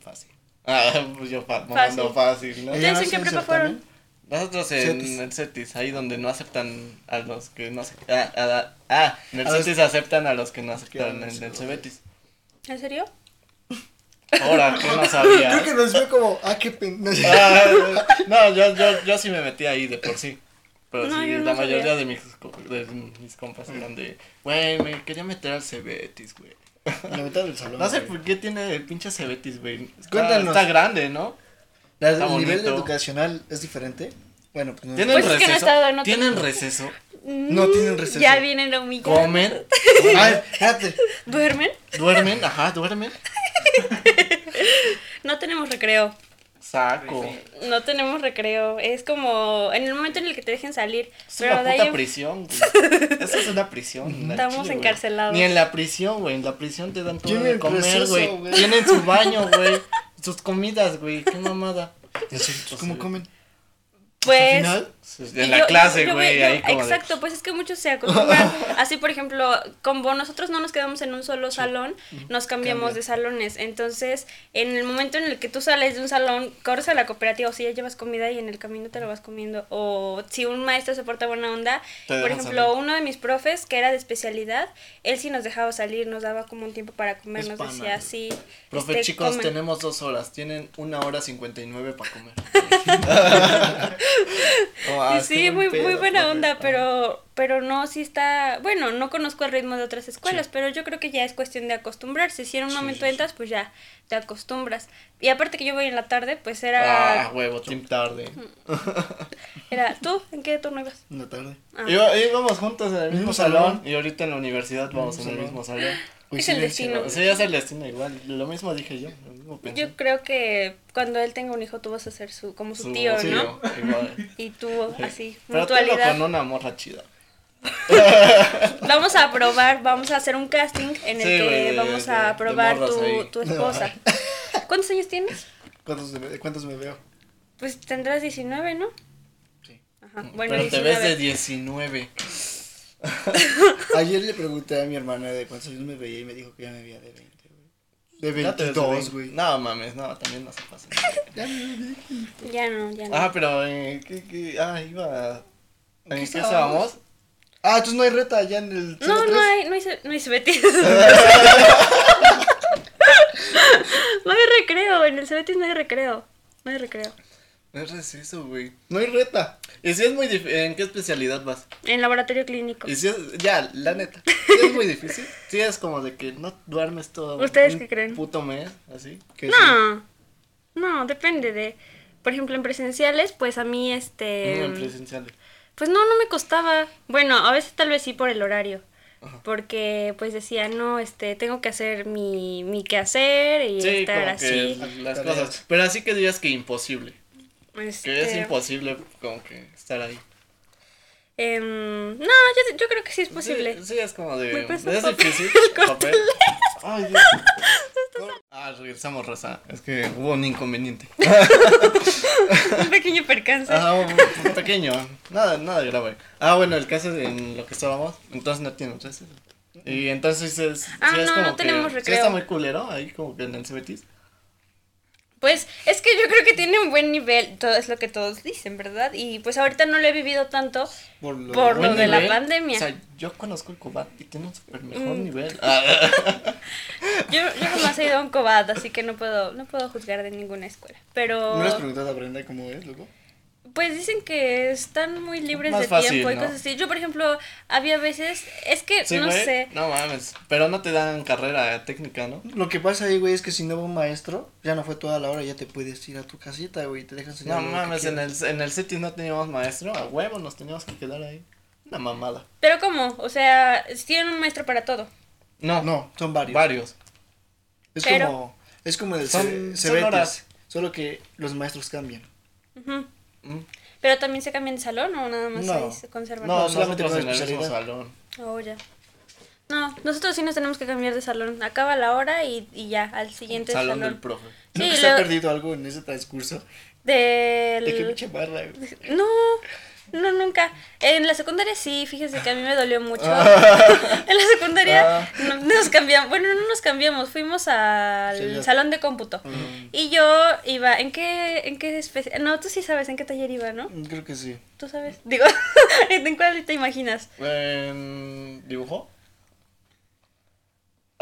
fácil. Ah, pues yo fácil. fácil, ¿no? ¿Ustedes en qué prueba fueron? Nosotros en el CETIS, ahí donde no aceptan a los que no aceptan. Ah, ah, ah, en el CETIS aceptan a los que no aceptan en el CEBETIS. ¿En serio? Ahora, que no sabía. Creo que nos vio como, ah, qué pena. Ah, no, yo, yo, yo sí me metí ahí de por sí. Pero sí, la mayoría de mis, de mis compas eran de, güey, me quería meter al Cebetis, güey. La mitad del salón. No sé por qué tiene el pinche Cebetis, güey. Cuéntanos. Está grande, ¿no? ¿El nivel educacional es diferente? Bueno, pues no. ¿Tienen pues receso? no ¿Tienen receso? No tienen receso. Ya vienen la humillada. ¿Comen? Ay, espérate. ¿Duermen? ¿Duermen? Ajá, ¿duermen? no tenemos recreo. Saco. No tenemos recreo. Es como en el momento en el que te dejen salir. Es pero una puta prisión, güey. Eso es una prisión. Estamos encarcelados. Ni en la prisión, güey. En la prisión te dan todo de comer, güey. Tienen su baño, güey. Sus comidas, güey. Qué mamada. ¿Cómo comen? Pues. En la clase, güey. Exacto, pues es que muchos se acostumbran. Así, por ejemplo, como nosotros no nos quedamos en un solo salón, nos cambiamos de salones. Entonces, en el momento en el que tú sales de un salón, corres a la cooperativa, o si ya llevas comida y en el camino te lo vas comiendo. O si un maestro se porta buena onda. Por ejemplo, uno de mis profes, que era de especialidad, él sí nos dejaba salir, nos daba como un tiempo para comer, nos decía así. Profe, este, chicos, tenemos dos horas, tienen una hora cincuenta y nueve para comer. Ah, sí, muy, muy buena onda, pero, pero no, sí está, bueno, no conozco el ritmo de otras escuelas, pero yo creo que ya es cuestión de acostumbrarse. Si en un momento entras, pues ya te acostumbras. Y aparte que yo voy en la tarde, pues era... Ah, huevo, team tarde. Era, ¿tú? ¿En qué turno ibas? En la tarde. Ah. íbamos juntos en el mismo, salón, y ahorita en la universidad vamos en el mismo salón. Es el destino. Sí, es el destino igual. Lo mismo dije yo. yo creo que cuando él tenga un hijo tú vas a ser su, como su, tío, ¿no? igual. Y tú así, Pero mutualidad. con una morra chida. vamos a probar, vamos a hacer un casting en el que vamos a probar tu, tu, esposa. ¿Cuántos años tienes? ¿Cuántos, ¿Cuántos me veo? Pues tendrás 19, ¿no? Sí. Ajá. Bueno, Pero te ves de 19. Ayer le pregunté a mi hermana de cuántos años me veía y me dijo que ya me veía de 20, güey. De 22, güey. No mames, no, también no se pasa. ya, ya no, ya no. Ah, pero eh, ¿qué, qué? Ah, iba. ¿En qué, estábamos? Ah, entonces no hay reta allá en el. No, no hay, no hay, no hay Cebetis. no hay recreo, en el Cebetis no hay recreo. No hay recreo. No es eso, güey. No hay reta. ¿Y si es muy difícil? ¿En qué especialidad vas? En laboratorio clínico. ¿Y si es, ya, la neta, ¿sí es muy difícil? Sí es como de que no duermes todo. ¿Ustedes qué creen? puto mes, así. No, no, depende de... Por ejemplo, en presenciales, pues a mí, este... No, en presenciales. Pues no, no me costaba. Bueno, a veces tal vez sí por el horario. Porque pues decía, no, este, tengo que hacer mi, mi quehacer y estar así. las cosas. Pero así que dirías que imposible. Que es este, imposible como que estar ahí. Em, no, yo, yo, creo que sí es posible. Sí, es como de. Es difícil. Papel. Ay, Dios. Ah, regresamos, Rosa. Es que hubo un inconveniente. un pequeño percance. Ah, un, pequeño. Nada, nada grave. Ah, bueno, el caso es en lo que estábamos. Entonces no tiene entonces. Y entonces es. Ah, sí, es no, como no tenemos que, está muy culero ahí, como que en el Cebetis. Pues es que yo creo que tiene un buen nivel, todo es lo que todos dicen, ¿verdad? Y pues ahorita no lo he vivido tanto por lo, de la pandemia. O sea, yo conozco el Cobat y tiene un super mejor mm. nivel. yo, yo jamás he ido a un Cobat, así que no puedo, no puedo juzgar de ninguna escuela. Pero. ¿No le has preguntado a Brenda cómo es, loco? Pues dicen que están muy libres de tiempo y cosas así. Yo, por ejemplo, había veces, es que no sé. No mames, pero no te dan carrera técnica, ¿no? Lo que pasa ahí, güey, es que si no va un maestro, ya no fue toda la hora, ya te puedes ir a tu casita, güey, te dejan enseñar. No mames, en el, en el no teníamos maestro, a huevo nos teníamos que quedar ahí. Una mamada. Pero ¿cómo? O sea, tienen un maestro para todo. No, no, son varios. Varios. Es como, es como el son, solo que los maestros cambian. ¿Pero también se cambian de salón o nada más se conservan? No, solamente en el mismo salón. Oh, ya. No, nosotros sí nos tenemos que cambiar de salón. Acaba la hora y, y ya, al siguiente salón. Salón del profe. Sí, se ha perdido algo en ese transcurso? Del... ¿De qué pinche barra? No, no, nunca. En la secundaria sí, fíjese que a mí me dolió mucho. Ah. en la secundaria ah. nos cambiamos, bueno, no nos cambiamos, fuimos al salón de cómputo. Y yo iba, ¿en qué, en qué especie? No, tú sí sabes en qué taller iba, ¿no? Creo que sí. ¿Tú sabes? Digo, ¿en cuál te imaginas? ¿En dibujo?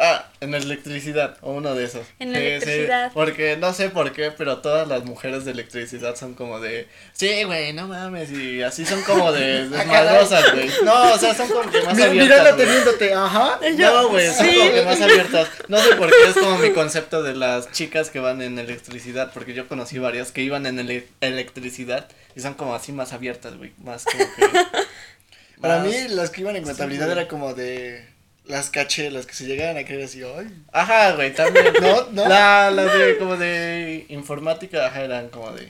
Ah, en electricidad, o uno de esos. En electricidad. porque no sé por qué, pero todas las mujeres de electricidad son como de, sí, güey, no mames, y así son como de desmadrosas, güey. No, o sea, son como que más abiertas. Mirando teniéndote, ajá. No, güey, son como que más abiertas. No sé por qué es como mi concepto de las chicas que van en electricidad, porque yo conocí varias que iban en electricidad y son como así más abiertas, güey, más como que... Para mí, las que iban en contabilidad era como de las caché, las que se llegaban a creer así, ay. Ajá, güey, también. ¿No? ¿No? La, las de, como de informática, ajá, eran como de.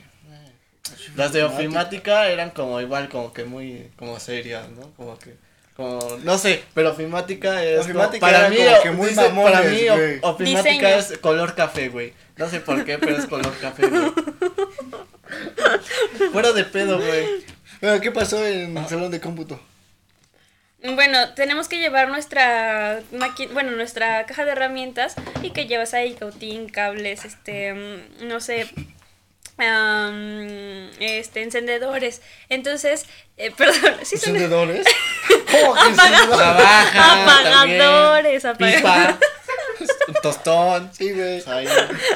Las de ofimática eran como igual, como que muy, como serias, ¿no? Como que, como, no sé, pero ofimática es, para mí, como que muy mamones, para mí, ofimática es color café, güey. No sé por qué, pero es color café, güey. Fuera de pedo, güey. Bueno, ¿qué pasó en el salón de cómputo? Bueno, tenemos que llevar nuestra bueno, nuestra caja de herramientas y que llevas ahí cautín, cables, este, mm, no sé, este, encendedores. Entonces, eh, perdón, ¿sí ¿Encendedores? ¿Cómo apagadores, apagadores. tostón. Sí, güey.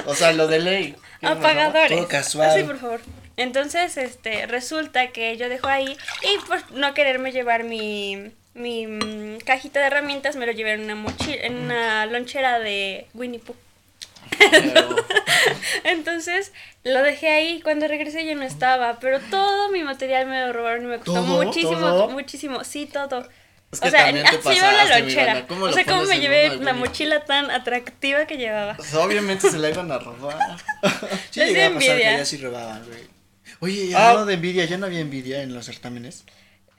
O sea, lo de ley. Apagadores. Todo casual. Sí, por favor. Entonces, este, resulta que yo dejo ahí y por no quererme llevar mi mi mm, cajita de herramientas me lo llevé en una mochila, en una lonchera de Winnie Pooh. Entonces lo dejé ahí. Cuando regresé ya no estaba. Pero todo mi material me lo robaron y me costó muchísimo, muchísimo. Sí, todo. o sea, así llevaba la lonchera. o sea, ¿cómo me llevé la mochila tan atractiva que llevaba? Pues, obviamente se la iban a robar. sí, Les envidia. sí robaban, güey. Oye, ah. hablando de envidia, ¿ya no había envidia en los certámenes?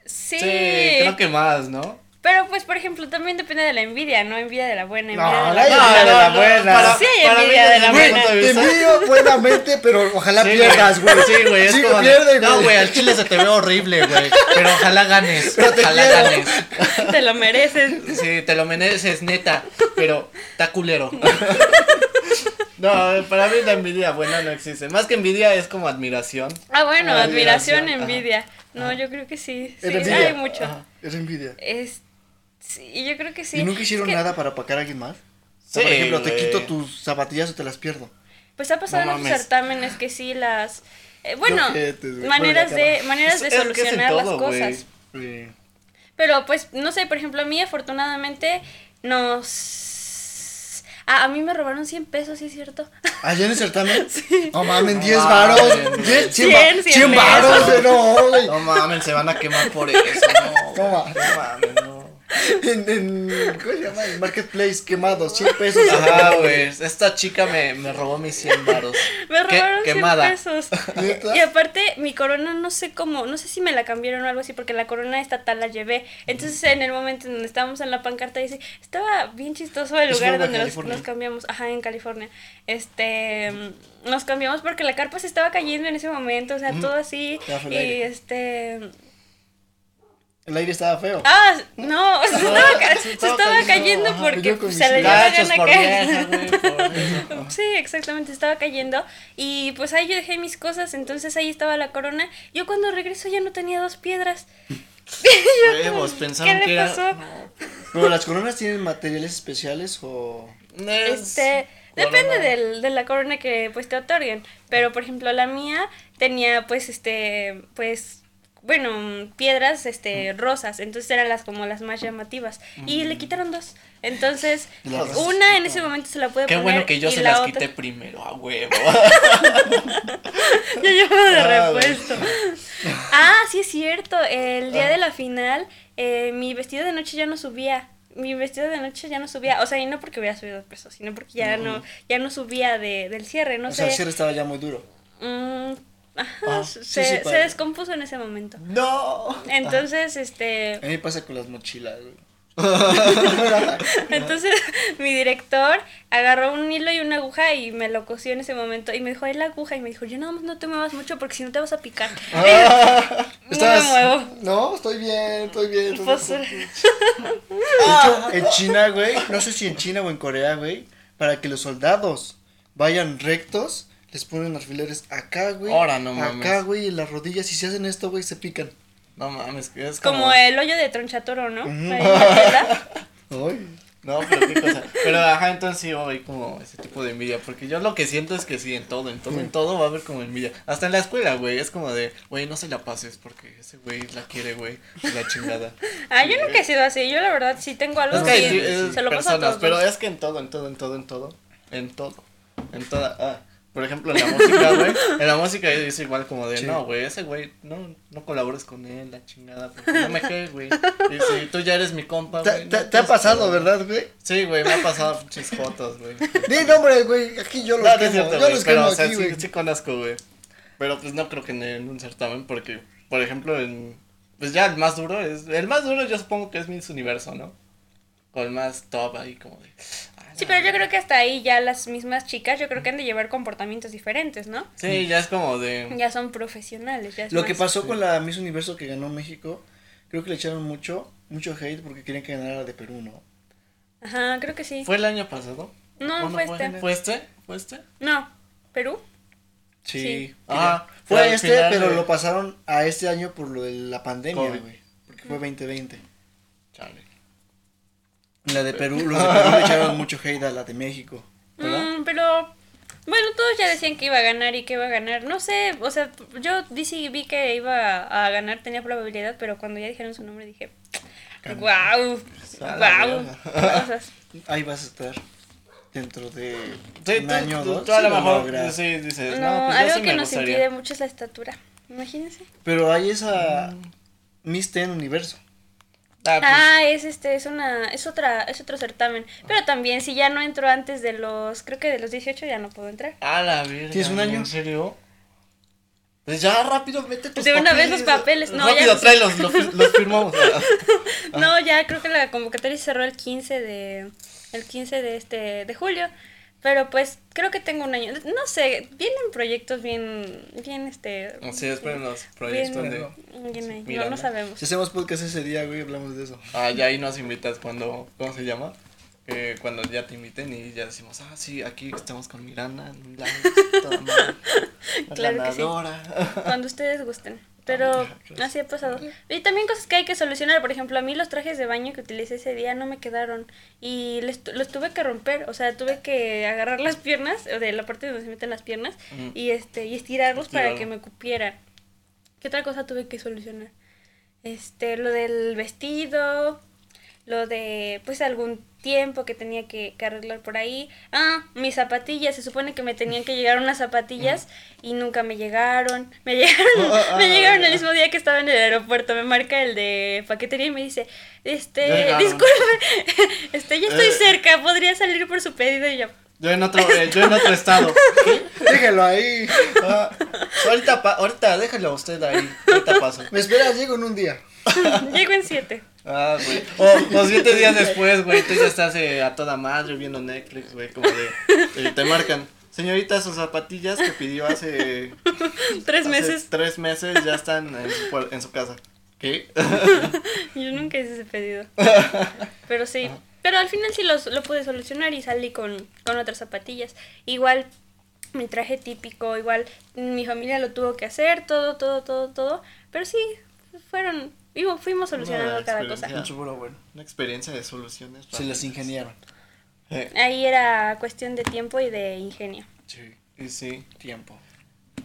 Sí. creo que más, ¿no? Pero pues, por ejemplo, también depende de la envidia, ¿no? Envidia de la buena, envidia de la, buena. de la buena. sí, envidia de la buena. Te envidio buenamente, pero ojalá pierdas, güey. Sí, güey, es como güey. No, güey, al chile se te ve horrible, güey. Pero ojalá ganes. ojalá ganes. Te lo mereces. Sí, te lo mereces, neta. Pero está culero. No, para mí la envidia buena no existe. Más que envidia es como admiración. Ah, bueno, admiración, envidia. No, yo creo que sí. Sí, hay mucho. Es envidia. Es, sí, yo creo que sí. ¿Y nunca hicieron nada para apacar a alguien más? Sí, por ejemplo, te quito tus zapatillas o te las pierdo. Pues ha pasado en los certámenes que sí las... Eh, bueno, maneras de, maneras de solucionar las cosas. Pero pues, no sé, por ejemplo, a mí afortunadamente nos Ah, a mí me robaron 100 pesos, ¿sí es cierto? ¿Allá en el certamen? Sí. No mames, 10 varos. 100, 100, 100 varos. No, no mames, se van a quemar por eso. No, no mames, no en, en, ¿cómo se llama? En Marketplace quemado, 100 pesos. Ajá, güey. Esta chica me, me robó mis 100 baros. Me robaron 100 pesos. y aparte, mi corona no sé cómo, no sé si me la cambiaron o algo así, porque la corona estatal la llevé. Entonces, en el momento en donde estábamos en la pancarta, dice, estaba bien chistoso el lugar donde nos, nos, cambiamos. Ajá, en California. Este, nos cambiamos porque la carpa se estaba cayendo en ese momento, o sea, todo así. Y este el aire estaba feo. Ah, no, se estaba, se estaba cayendo porque se le dio la gana caer. sí, exactamente, estaba cayendo. Y pues ahí yo dejé mis cosas, entonces ahí estaba la corona. Yo cuando regreso ya no tenía dos piedras. Huevos, pensaron ¿Qué le pasó? Pero las coronas tienen materiales especiales o. Este. Depende del, de la corona que pues te otorguen. Pero por ejemplo la mía tenía pues este. pues bueno, piedras este rosas, entonces eran las como las más llamativas y le quitaron dos. Entonces, una en ese momento se la puede Qué bueno que yo se las quité primero, a huevo. yo llevo de ah, repuesto. ah, sí es cierto, el día ah. de la final eh, mi vestido de noche ya no subía mi vestido de noche ya no subía, o sea, y no porque hubiera subido peso, sino porque ya no, ya no subía de, del cierre, no o sé. Sea, el cierre estaba ya muy duro. Mm, Ah, se, descompuso en ese momento. No. Entonces, este. A mí me pasa con las mochilas, Entonces, mi director agarró un hilo y una aguja y me lo cosió en ese momento. Y me dijo, ahí la aguja. Y me dijo, yo no, no te muevas mucho porque si no te vas a picar. Ah, no me muevo. No, estoy bien, estoy bien. Pues, en China, güey, no sé si en China o en Corea, güey, para que los soldados vayan rectos, les ponen alfileres acá, güey. Ahora no mames. Acá, güey, en las rodillas. Y si hacen esto, güey, se pican. No mames, es como... como el hoyo de tronchatoro, ¿no? No, pero qué cosa. Pero ajá, entonces sí va a haber como ese tipo de envidia. Porque yo lo que siento es que sí, en todo, en todo, en todo va a haber como envidia. Hasta en la escuela, güey. Es como de, güey, no se la pases porque ese güey la quiere, güey. La chingada. Ah, yo nunca he sido así. Yo la verdad sí tengo algo que, se lo paso a todos. Pero es que en todo, en todo, en todo, en todo. En todo. En toda. Ah por ejemplo, en la música, güey, en la música es igual como de, no, güey, ese güey, no, no colabores con él, la chingada, porque no me quedes, güey. Y si tú ya eres mi compa, güey. ¿Te, ha pasado, verdad, güey? Sí, güey, me ha pasado muchas fotos, güey. Di nombre, güey, aquí yo los no, quemo, cierto, yo los pero, o sea, aquí, sí, sí, conozco, güey. Pero pues no creo que en un certamen, porque, por ejemplo, en, pues ya el más duro es, el más duro yo supongo que es Miss Universo, ¿no? Con el más top ahí, como de, Sí, pero yo creo que hasta ahí ya las mismas chicas, yo creo que han de llevar comportamientos diferentes, ¿no? Sí, ya es como de... Ya son profesionales. Ya Lo que pasó con la Miss Universo que ganó México, creo que le echaron mucho, mucho hate porque querían que ganara de Perú, ¿no? Ajá, creo que sí. ¿Fue el año pasado? No, fue este. ¿Fue este? ¿Fue este? No, ¿Perú? Sí. Ah, fue este, pero lo pasaron a este año por lo de la pandemia, güey. Porque fue 2020. La de Perú, los de Perú le echaron mucho hate a la de México. Mm, pero bueno, todos ya decían que iba a ganar y que iba a ganar. No sé, o sea, yo sí vi que iba a ganar, tenía probabilidad, pero cuando ya dijeron su nombre dije, wow, wow. Ahí vas a estar dentro de un año o dos. Tú a lo mejor sí, dices, no, pues algo que nos impide mucho es la estatura, imagínense. Pero hay esa mm. Miss Ten Universo. Ah, pues. ah, es este, es una, es otra, es otro certamen. Pero también si ya no entro antes de los, creo que de los 18 ya no puedo entrar. Ah, la verga. ¿Tienes un año? ¿En serio? Pues ya rápido, mete tus De una vez los papeles, no, rápido, ya. tráelos, los, los firmamos. no, ya creo que la convocatoria cerró el 15 de, el 15 de este, de julio. Pero pues creo que tengo un año. No sé, vienen proyectos bien, bien este. Sí, esperen los proyectos bien, de. no, no sabemos. Si hacemos podcast ese día, güey, hablamos de eso. Ah, ya ahí nos invitas cuando, ¿cómo se llama? Eh, cuando ya te inviten y ya decimos, ah, sí, aquí estamos con Miranda, claro que sí. Cuando ustedes gusten. Pero así ha pasado. Y también cosas que hay que solucionar. Por ejemplo, a mí los trajes de baño que utilicé ese día no me quedaron. Y les, los tuve que romper. O sea, tuve que agarrar las piernas, o de la parte donde se meten las piernas, y este y estirarlos para que me cupieran. ¿Qué otra cosa tuve que solucionar? Este, lo del vestido, lo de pues algún tiempo que tenía que, arreglar por ahí. Ah, mis zapatillas, se supone que me tenían que llegar unas zapatillas y nunca me llegaron. Me llegaron, oh, oh, me llegaron el mismo día que estaba en el aeropuerto. Me marca el de paquetería y me dice, este, disculpe, este, ya estoy eh. cerca, podría salir por su pedido y yo. Yo en otro, eh, yo en otro estado. Déjelo ahí. Ah, ahorita, ahorita déjalo usted ahí. Ahorita paso. Me esperas, llego en un día. llego en siete. Ah, güey. O, siete días después, güey, tú ya estás eh, a toda madre viendo Netflix, güey, como de, te marcan. Señorita, sus zapatillas que pidió hace... Tres meses. Tres meses ya están en su, en su casa. ¿Qué? Yo nunca hice ese pedido. Pero sí. Pero al final sí los, lo pude solucionar y salí con, con otras zapatillas. Igual mi traje típico, igual mi familia lo tuvo que hacer, todo, todo, todo, todo. Pero sí, fueron Vivo, fuimos solucionando cada cosa. bueno. Una experiencia de soluciones. Se las ingeniaron. Eh. Ahí era cuestión de tiempo y de ingenio. Sí, y sí, tiempo.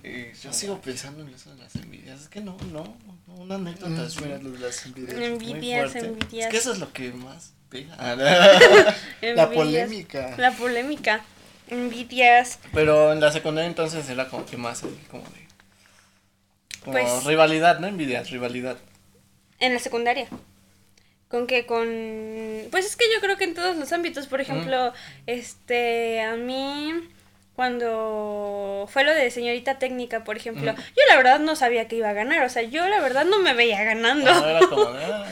Y yo sigo pensando en eso de las envidias. Es que no, no, no una anécdota mm, de las envidias. Envidias, envidias. Es que eso es lo que más pega. la polémica. La polémica. Envidias. Pero en la secundaria entonces era como que más como de. Como pues, rivalidad, ¿no? Envidias, rivalidad. En la secundaria. Con que con... Pues es que yo creo que en todos los ámbitos, por ejemplo, este, a mí cuando fue lo de señorita técnica, por ejemplo, yo la verdad no sabía que iba a ganar, o sea, yo la verdad no me veía ganando. Ah,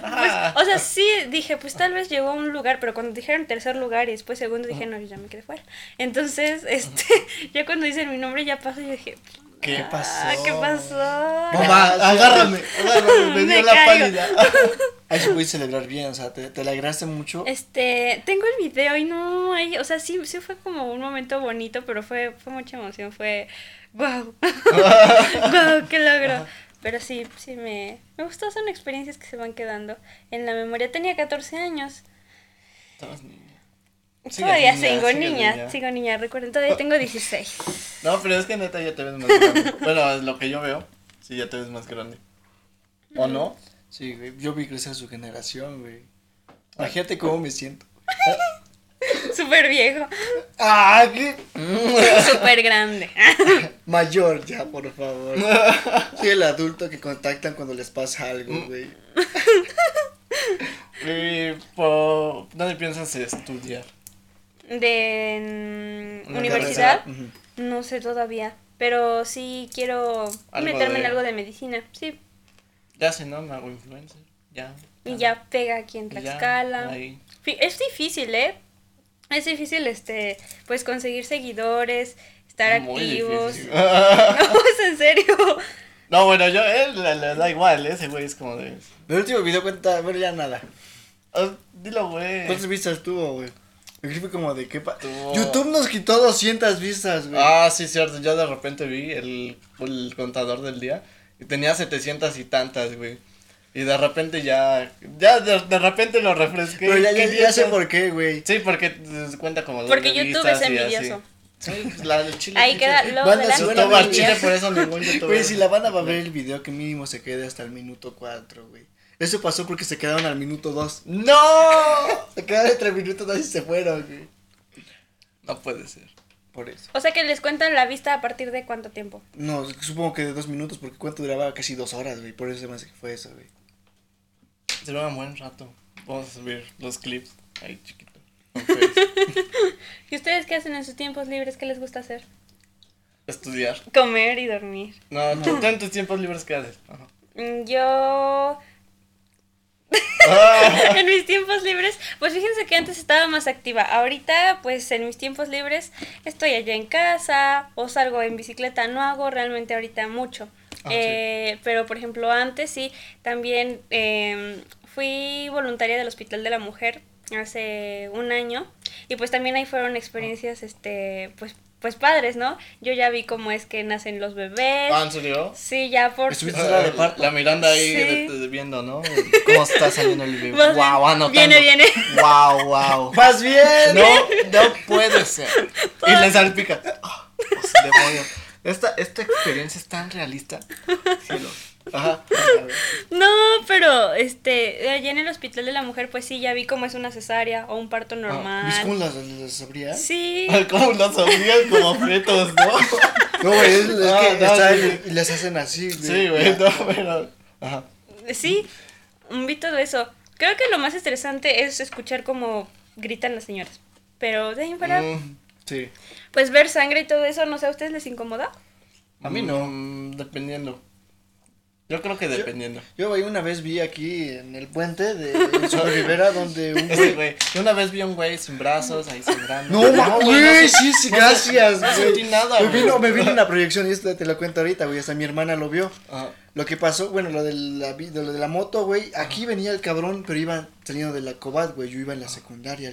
pues, o sea, sí dije, pues tal vez llegó a un lugar, pero cuando dijeron tercer lugar y después segundo dije, no, yo ya me quedé fuera. Entonces, este, ya cuando dicen mi nombre ya pasó y dije, ¿Qué ah, pasó? ¿Qué pasó? Mamá, agárrame, agárrame, me dio la pálida. Ahí se puede celebrar bien, o sea, ¿te, te alegraste mucho? Este, tengo el video y no hay, o sea, sí, sí fue como un momento bonito, pero fue, fue mucha emoción, fue, wow, wow, qué logro. Pero sí, sí me, me gustó, son experiencias que se van quedando en la memoria. Tenía 14 años Estabas niña. Todavía sigo niña, sigo niña, recuerden, todavía tengo 16. No, pero es que neta ya te ves más grande. bueno, es lo que yo veo, sí, ya te ves más grande. ¿O no? Sí, güey, yo vi crecer su generación, güey. Imagínate cómo me siento. Súper viejo. Ah, ¿qué? Súper grande. Mayor ya, por favor. Soy el adulto que contactan cuando les pasa algo, mm. güey. ¿Y por dónde piensas estudiar? ¿De universidad? No sé todavía. Pero sí quiero meterme en algo de medicina, sí. Ya sé, ¿no? Me hago influencer. Ya. Y ya pega aquí en Tlaxcala. Es difícil, ¿eh? Es difícil, este, pues conseguir seguidores, estar activos. no, es en serio. No, bueno, yo, él le, da igual, ese güey es como de... El último video cuenta, bueno, ya nada. Ah, dilo, güey. ¿Cuántas vistas tuvo, güey? Me fue como de qué pa... YouTube nos quitó 200 vistas, güey. Ah, sí, cierto. Yo de repente vi el, el contador del día y tenía 700 y tantas, güey. Y de repente ya, ya de, de repente lo refresqué. Pero ya, ya, ya sé por qué, güey. Sí, porque se cuenta como Porque YouTube es envidioso. Sí, pues, la del chile. Ahí queda, luego banda, de la chile, por eso ningún youtuber. Güey, si la banda va a ver el video, que mínimo se quede hasta el minuto 4, güey. Eso pasó porque se quedaron al minuto 2. ¡No! Se quedaron entre el minuto 2 y se fueron, güey. No puede ser. Por eso. O sea que les cuentan la vista a partir de cuánto tiempo. No, supongo que de dos minutos, porque cuánto duraba casi dos horas, güey. Por eso se me hace que fue eso, güey. Será un buen rato. Vamos a subir los clips ahí chiquito. ¿Y ustedes qué hacen en sus tiempos libres? ¿Qué les gusta hacer? Estudiar. Comer y dormir. No, ¿tú en tus tiempos libres qué haces? Mm, yo... Ah. en mis tiempos libres, pues fíjense que antes estaba más activa. Ahorita, pues en mis tiempos libres estoy allá en casa o salgo en bicicleta. No hago realmente ahorita mucho. Ah, eh, pero, por ejemplo, antes sí, también eh, fui voluntaria del Hospital de la Mujer hace un año y pues también ahí fueron experiencias, este, pues pues padres, ¿no? Yo ya vi cómo es que nacen los bebés. ¿Ah, en serio? Sí, ya por... La, la Miranda ahí viendo, ¿no? Cómo está saliendo el bebé. Wow, anotando. Viene, viene. Wow, wow. Más bien. No, no puede ser. Y le salpica. Oh, demonio. Esta, esta experiencia es tan realista. Ajá. No, pero este, allá en el hospital de la mujer, pues sí, ya vi cómo es una cesárea o un parto ah, normal. ¿Viste cómo las, las? Sí. ¿Cómo las abrían como fetos, no? No, güey, es, es ah, que no, y les hacen así. Sí, güey, no, pero. Ajá. Sí, vi todo eso. Creo que lo más estresante es escuchar cómo gritan las señoras. Pero de ahí para. Mm, sí. Pues ver sangre y todo eso, no sé, ¿a ustedes les incomoda? A mí no, mm, dependiendo. Yo creo que dependiendo. Yo, yo una vez vi aquí en el puente de Sobre Rivera donde un güey. una vez vi a un güey sin brazos ahí sangrando. No, no güey, sí, sí, gracias. No sentí nada, me vino, me vino una proyección y esto te lo cuento ahorita, güey. Hasta mi hermana lo vio. Lo que pasó, bueno, lo de la, lo de la moto, güey. Aquí venía el cabrón, pero iba saliendo de la Cobat, güey. Yo iba en la secundaria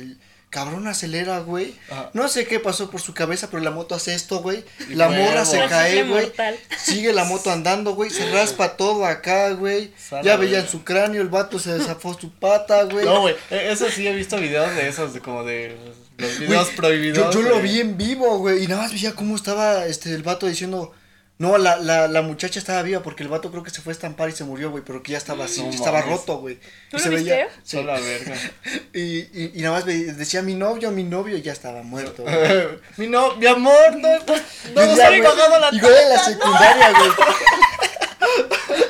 cabrón acelera, güey. No sé qué pasó por su cabeza, pero la moto hace esto, güey. La morra se cae, güey. Sigue la moto andando, güey. Se raspa todo acá, güey. Ya veía en su cráneo, el vato se desafó su pata, güey. No, güey. E, eso sí he visto videos de esos, de como de los videos prohibidos. Yo, yo lo vi en vivo, güey. Y nada más veía cómo estaba este el vato diciendo no, la, la, la muchacha estaba viva porque el vato creo que se fue a estampar y se murió, güey, pero que ya estaba así, estaba roto, güey. ¿Tú y se veía. Sí. la verga. y, y, y, nada más decía mi novio, mi novio, y ya estaba muerto. mi no, mi amor, no, no, no nos han pagado la Igual en la secundaria, güey.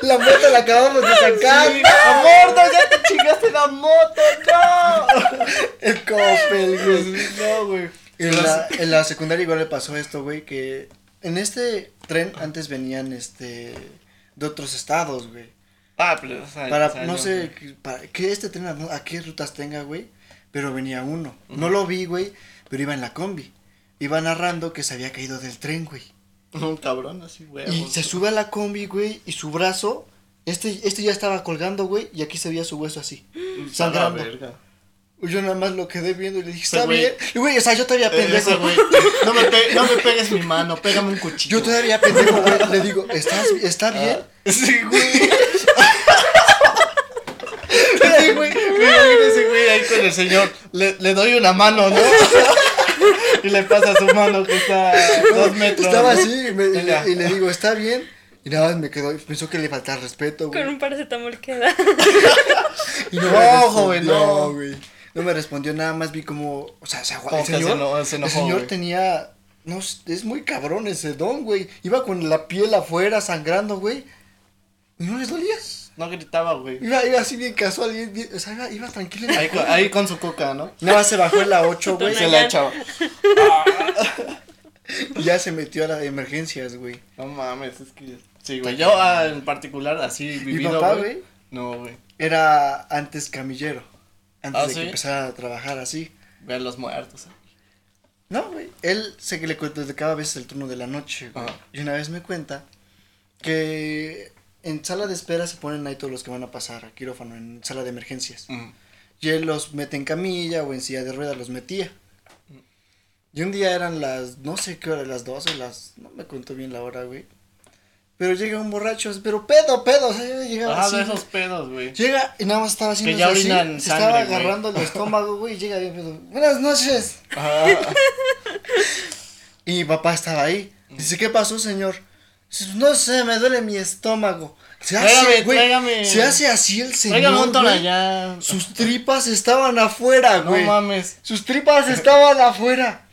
la moto la acabamos de sacar. amor, no, ya te chingaste la moto, no. el copel, güey. No, güey. En la, en la secundaria igual le pasó esto, güey, que en este tren antes venían este de otros estados, güey. Ah, pero para no sé para que este tren a, qué rutas tenga, güey, pero venía uno. No lo vi, güey, pero iba en la combi. Iba narrando que se había caído del tren, güey. Un cabrón así, güey. Y se sube a la combi, güey, y su brazo este este ya estaba colgando, güey, y aquí se veía su hueso así, sangrando. Yo nada más lo quedé viendo y le dije, está bien. Y güey, o sea, yo todavía pendejo. güey. No me, no me pegues mi mano, pégame un cuchillo. Yo todavía pendejo, güey. Le digo, ¿estás, ¿está ah, bien? sí, güey. sí, güey. ese güey ahí con el señor, le, le doy una mano, ¿no? y le pasa su mano que está a dos metros. Estaba así y, le, digo, ¿está bien? Y nada más me quedó, pensó que le faltaba respeto, güey. Con un paracetamol queda. y no, no joven, no, güey. No me respondió nada más, vi como, o sea, se el señor, el señor tenía, no, es muy cabrón ese don, güey. Iba con la piel afuera sangrando, güey. ¿Y no les dolía? No gritaba, güey. Iba, iba así bien casual, o sea, iba, iba tranquilo. Ahí, ahí, con su coca, ¿no? No, se bajó en la 8, güey. se la echaba. y ya se metió a las emergencias, güey. No mames, es que... Sí, güey. Yo ah, en particular, así vivido, Mi papá, güey. No, güey. Era antes camillero. Antes ¿Ah, de que empezara a trabajar así. Ver los muertos. ¿eh? No, güey. Él sé que le cada vez el turno de la noche, güey. Y una vez me cuenta que en sala de espera se ponen ahí todos los que van a pasar a quirófano, en sala de emergencias. Y él los mete en camilla o en silla de ruedas, los metía. Y un día eran las, no sé qué hora, las 12, las, no me cuento bien la hora, güey. Pero llega un borracho, pero pedo, pedo, o sea, llega Ah, de esos pedos, güey. Llega y nada más estaba haciendo que ya así, se estaba agarrando el estómago, güey, y llega bien pedo. Buenas noches. y mi papá estaba ahí. Dice, ¿qué pasó, señor? No sé, me duele mi estómago. Se hace, güey, se hace así el señor. Güey. Sus tripas estaban afuera, güey. No mames. Sus tripas estaban afuera.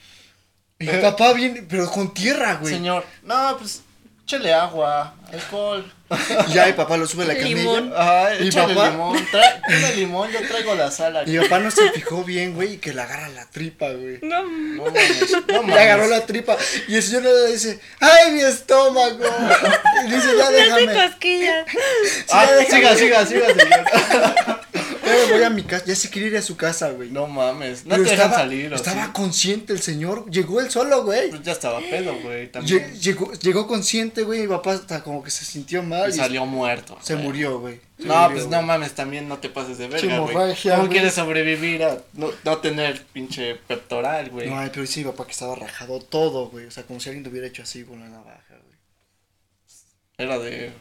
Y mi papá viene, pero con tierra, güey. Señor, no, pues échale agua, alcohol. ya, mi papá lo sube a la camilla. Limón. y papá. limón. Trae, limón, yo traigo la sal Y mi papá no se fijó bien, güey, y que le agarra la tripa, güey. No, no mames. No Le agarró la tripa. Y el señor le dice, ¡ay, mi estómago! Y dice, ya déjame. No cosquillas. ah, siga, siga, siga, señor. Yo voy a mi casa, ya se quiere ir a su casa, güey. No mames, no te dejan salir. Estaba consciente el señor, llegó él solo, güey. Pues ya estaba pedo, güey, Llegó, llegó consciente, güey, y mi papá hasta como que se sintió mal. Y, salió muerto. Se murió, güey. No, pues no mames, también no te pases de verga, güey. ¿Cómo quieres sobrevivir a no, no tener pinche pectoral, güey? No, pero sí, papá que estaba rajado todo, güey. O sea, como si alguien te hubiera hecho así con la navaja, güey. Era de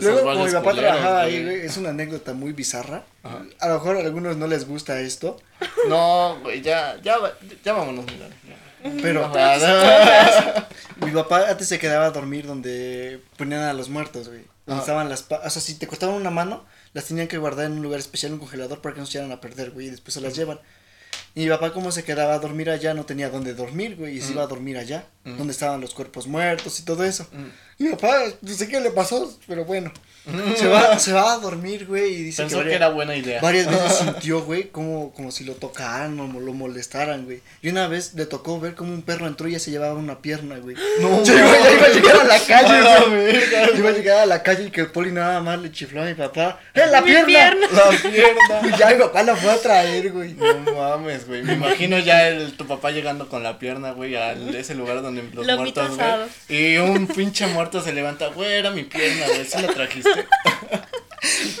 Luego, como mi papá trabajaba ahí, güey, es una anécdota muy bizarra. A lo mejor a algunos no les gusta esto. No, güey, ya, ya, ya vámonos, mira. Pero mi papá antes se quedaba a dormir donde ponían a los muertos, güey. Donde estaban las, o sea, si te costaban una mano, las tenían que guardar en un lugar especial, un congelador para que no se echaran a perder, güey, y después se las llevan. Y mi papá como se quedaba a dormir allá, no tenía dónde dormir, güey, y se iba a dormir allá, donde estaban los cuerpos muertos y todo eso. Y mi papá, no sé qué le pasó, pero bueno. Se va, se va a dormir, güey, y dice Pensó que, era buena idea. Varias veces sintió, güey, como, como si lo tocaran o lo molestaran, güey. Y una vez le tocó ver como un perro entró y ya se llevaba una pierna, güey. No, ya, iba, ya iba a llegar a la calle, güey. Iba a llegar a la calle y que el poli nada más le chifló a mi papá. ¡Eh, la pierna! La pierna. Y ya mi papá la fue a traer, güey. No mames, güey. Me imagino ya el, tu papá llegando con la pierna, güey, a ese lugar donde los muertos, güey. Y un pinche muerto se levanta, güey, era mi pierna, güey. ¿Sí la trajiste?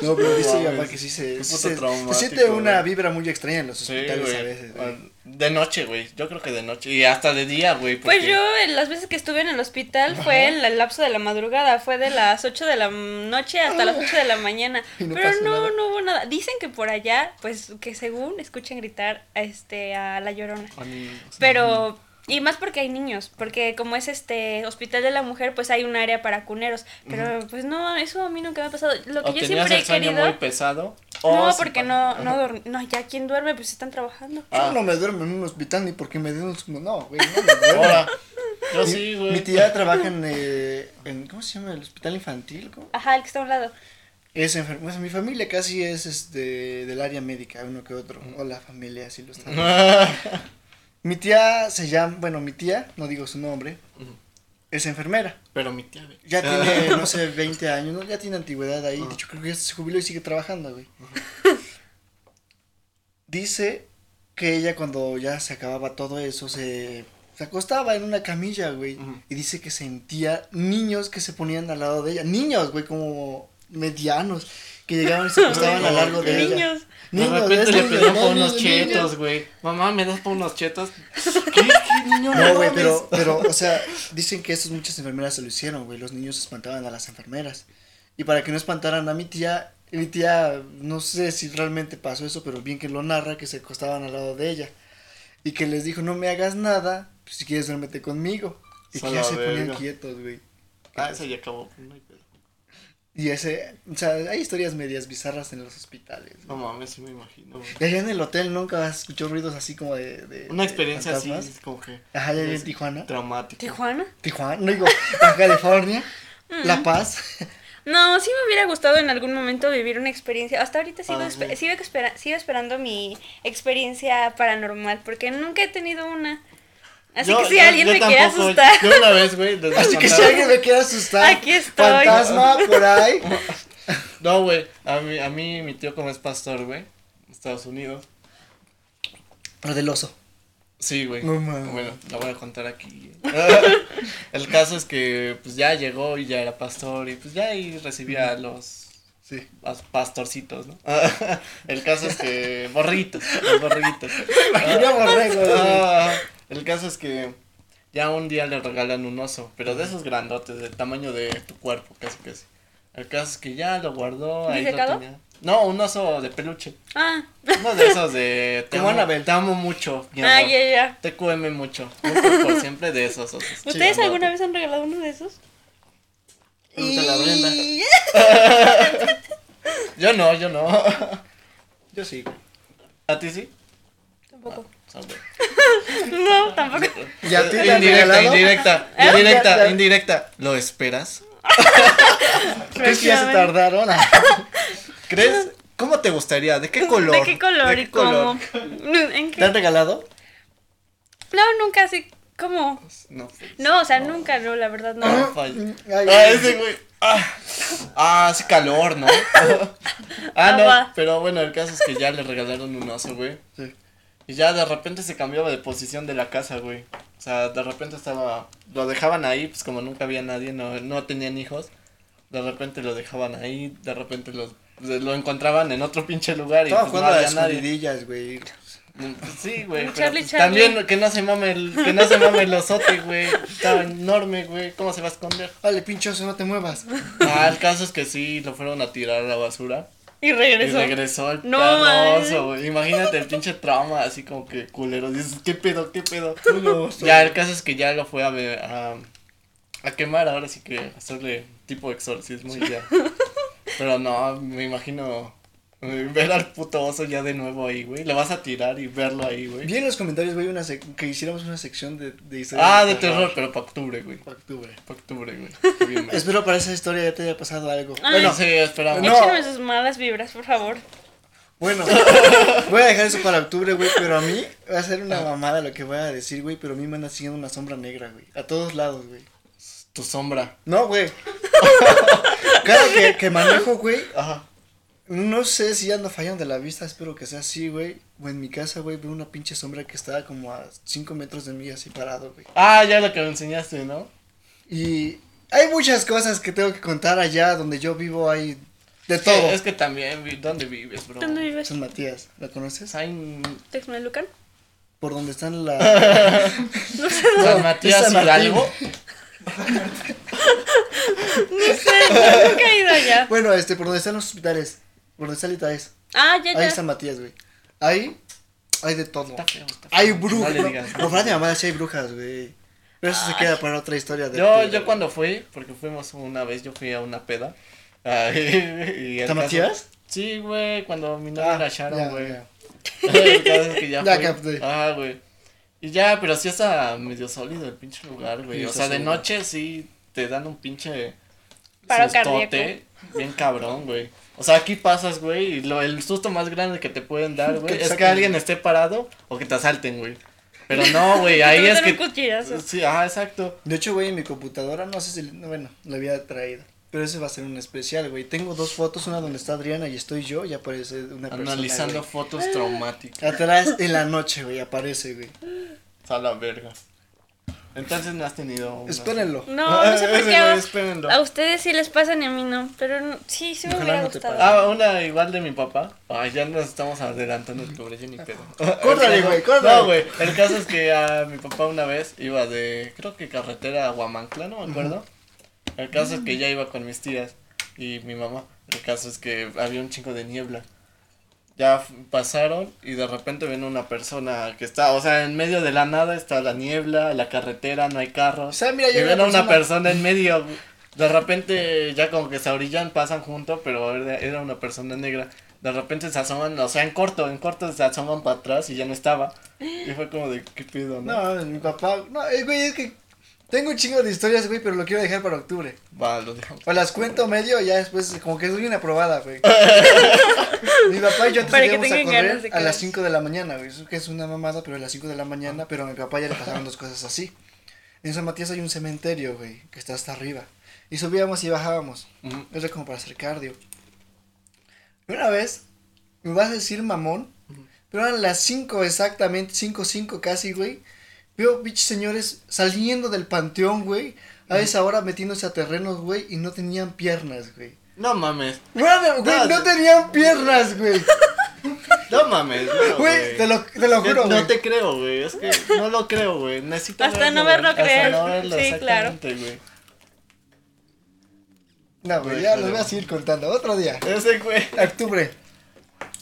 No, pero dice mi papá que sí se, se, siente una vibra muy extraña en los hospitales a veces. De noche, güey. Yo creo que de noche. Y hasta de día, güey. Pues yo, las veces que estuve en el hospital, fue en el lapso de la madrugada. Fue de las 8 de la noche hasta las 8 de la mañana. Pero no, no hubo nada. Dicen que por allá, pues, que según escuchen gritar este, a la llorona. Pero y más porque hay niños, porque como es este hospital de la mujer, pues hay un área para cuneros. Pero pues no, eso a mí nunca me ha pasado. Lo que yo siempre he querido. muy pesado? No, porque no, no, no, ya quien duerme, pues están trabajando. Yo no me duermo en un hospital ni porque me den un. No, güey, no me duermo. Yo sí, güey. Mi tía trabaja en, eh, en. ¿Cómo se llama? El hospital infantil. ¿cómo? Ajá, el que está a un lado. Es enfermo. mi familia casi es este del área médica, uno que otro. O la familia, así lo está. Mi tía se llama, bueno, mi tía, no digo su nombre, es enfermera. Pero mi tía, Ya tiene, no sé, 20 años, ¿no? Ya tiene antigüedad ahí. De hecho, creo que ya se jubiló y sigue trabajando, güey. Dice que ella cuando ya se acababa todo eso, se, se acostaba en una camilla, güey. Y dice que sentía niños que se ponían al lado de ella. Niños, güey, como medianos, que llegaban y se acostaban al largo de ella. Niños. De repente le pedían por unos chetos, güey. Mamá, ¿me das por unos chetos? ¿Qué? ¿Qué niño? No, güey, pero, pero, o sea, dicen que esas muchas enfermeras se lo hicieron, güey. Los niños espantaban a las enfermeras. Y para que no espantaran a mi tía, mi tía, no sé si realmente pasó eso, pero bien que lo narra, que se acostaban al lado de ella. Y que les dijo, no me hagas nada, pues, si quieres duérmete conmigo. Y que ya se ponían quietos, güey. Ah, eso ya acabó. Y ese, o sea, hay historias medias bizarras en los hospitales. No mames, sí me imagino. Y allá en el hotel nunca has escuchado ruidos así como de. de Una experiencia así, como que. Ajá, allá en Tijuana. Traumático. ¿Tijuana? Tijuana, no digo, en California, mm. La Paz. No, sí me hubiera gustado en algún momento vivir una experiencia. Hasta ahorita sigo, ah, sigo, sigo esperando mi experiencia paranormal porque nunca he tenido una. Así que si alguien me quiere asustar. Yo una vez, güey. Así que si alguien me quiere asustar. Aquí estoy. Fantasma por ahí. No, güey. A mí, a mí, mi tío, como es pastor, güey. Estados Unidos. Pero del oso. Sí, güey. bueno, la voy a contar aquí. el caso es que, pues ya llegó y ya era pastor y pues ya ahí recibía a los. Sí. pastorcitos, ¿no? el caso es que. Borritos, los borritos. El caso es que ya un día le regalan un oso, pero de esos grandotes, del tamaño de tu cuerpo, casi casi. El caso es que ya lo guardó, ahí lo tenía. No, un oso de peluche. Ah. Uno de esos de. Te, amo, te amo mucho. Mi ah, ya, ya. Te cueme mucho. por siempre de esos osos. ¿Ustedes alguna vez han regalado uno de esos? Pregúntale la Brenda. yo no, yo no. Yo sí. ¿A ti sí? Tampoco. no, tampoco. ¿Ya indirecta, indirecta, ¿Eh? indirecta, indirecta. ¿Lo esperas? ¿Crees que ya se tardaron? ¿Crees? ¿Cómo te gustaría? ¿De qué color? ¿De qué color? y cómo? ¿Te han regalado? No, nunca así como. No. No, o sea, nunca, no, la verdad no. Ah, ah ese güey. Ah, ah, hace calor, ¿no? ah, no, pero bueno, el caso es que ya le regalaron un oso, güey. Sí. Y ya de repente se cambiaba de posición de la casa, güey. O sea, de repente estaba. Lo dejaban ahí, pues como nunca había nadie, no, no tenían hijos. De repente lo dejaban ahí, de repente lo, lo encontraban en otro pinche lugar y pues, no había nadie. güey. Sí, güey. También que no se mame el, que no se mame el osote, güey. Estaba enorme, güey. ¿Cómo se va a esconder? Vale, pinchoso, no te muevas. Ah, el caso es que sí, lo fueron a tirar a la basura. Y regresó. Y regresó el no, güey. Imagínate el pinche trauma, así como que culero. Dices, ¿qué pedo, qué pedo? ya, el caso es que ya lo fue a, a, a quemar, ahora sí que hacerle tipo exorcismo y ya. Pero no, me imagino Ver al puto oso ya de nuevo ahí, güey. Le vas a tirar y verlo ahí, güey. Vi en los comentarios, güey, una que hiciéramos una sección de, de historias. Ah, de terror, pero para octubre, güey. Para octubre. Para octubre, güey. Espero para esa historia ya te haya pasado algo. bueno, sí, esperamos. No. Échenme sus malas vibras, por favor. Bueno, voy a dejar eso para octubre, güey, pero a mí va a ser una mamada lo que voy a decir, güey, pero a mí me anda siguiendo una sombra negra, güey. A todos lados, güey. Tu sombra. No, güey. Cada que, que manejo, güey, ajá no sé si ando fallando de la vista, espero que sea así, güey. O en mi casa, güey, veo una pinche sombra que estaba como a 5 metros de mí así parado, güey. Ah, ya lo que me enseñaste, ¿no? Y hay muchas cosas que tengo que contar allá donde yo vivo, hay de todo. Es que también, ¿dónde vives, bro? ¿Dónde vives? San Matías, ¿la conoces? Hay... ¿Texmelucan? Por donde están la... no sé San Matías Hidalgo. no sé, nunca he ido allá. Bueno, este, por donde están los hospitales. Por donde es. Ah, ya, ya. Ahí está Matías, güey. Ahí hay de todo. Hay brujas. No, no, no, mi mamá sí hay brujas, güey. Pero eso se queda para otra historia. De yo, yo cuando fui, porque fuimos una vez, yo fui a una peda. Uh, y, ¿Está Matías? Sí, güey, cuando mi novia ah, era Sharon, güey. ya, ya capté. Ah, güey. Y ya, pero sí está medio sólido el pinche lugar, güey. o sea, de noche sí te dan un pinche Paro cardíaco. Bien cabrón, güey. O sea, aquí pasas, güey, y lo, el susto más grande que te pueden dar, güey, es que alguien esté parado o que te asalten, güey. Pero no, güey, ahí es que... Sí, ajá, exacto. De hecho, güey, en mi computadora, no sé si, bueno, lo había traído. Pero ese va a ser un especial, güey. Tengo dos fotos, una donde está Adriana y estoy yo y aparece una persona. Analizando fotos traumáticas. Atrás en la noche, güey, aparece, güey. A la verga. Entonces no has tenido. Espérenlo. No, no sé por qué. A, ustedes sí les pasa ni a mí no. Pero sí, sí me hubiera gustado. Ah, una igual de mi papá. Ay, ya nos estamos adelantando el pobre ni pedo. Córtale, güey, córtale. No, güey. El caso es que a mi papá una vez iba de. Creo que carretera a Huamancla, no me acuerdo. El caso es que ya iba con mis tías. y mi mamá. El caso es que había un chingo de niebla. Ya pasaron y de repente ven una persona que está, o sea, en medio de la nada está la niebla, la carretera, no hay carros. O sea, mira, y ven a una persona en medio. De repente ya como que se orillan, pasan junto, pero era una persona negra de repente se asoman, o sea, en corto, en corto se asoman para atrás y ya no estaba. Y fue como de, ¿qué pido, no? No, mi papá, no, eh, güey, es que tengo un chingo de historias, güey, pero lo quiero dejar para octubre. Va, lo dejamos. O las cuento medio, ya después, como que soy una probada, güey. mi papá y yo antes íbamos a correr a las 5 de la mañana, güey. Eso que es una mamada, pero a las 5 de la mañana, pero a mi papá ya le pasaron dos cosas así. En San Matías hay un cementerio, güey, que está hasta arriba. Y subíamos y bajábamos. Eso como para hacer cardio. Una vez, me vas a decir mamón, pero eran las 5 exactamente, 5, 5 casi, güey. Veo bichos señores saliendo del panteón, güey. A esa hora metiéndose a terrenos, güey, y no tenían piernas, güey. No mames. Bueno, güey, no, tenían piernas, güey. No mames, güey. Te lo, te lo juro, No te creo, güey. Es que no lo creo, güey. Necesito Hasta no verlo, creer. No verlo, sí, claro. Güey. No, güey, ya lo voy a seguir contando. Otro día. Ese, güey. Octubre.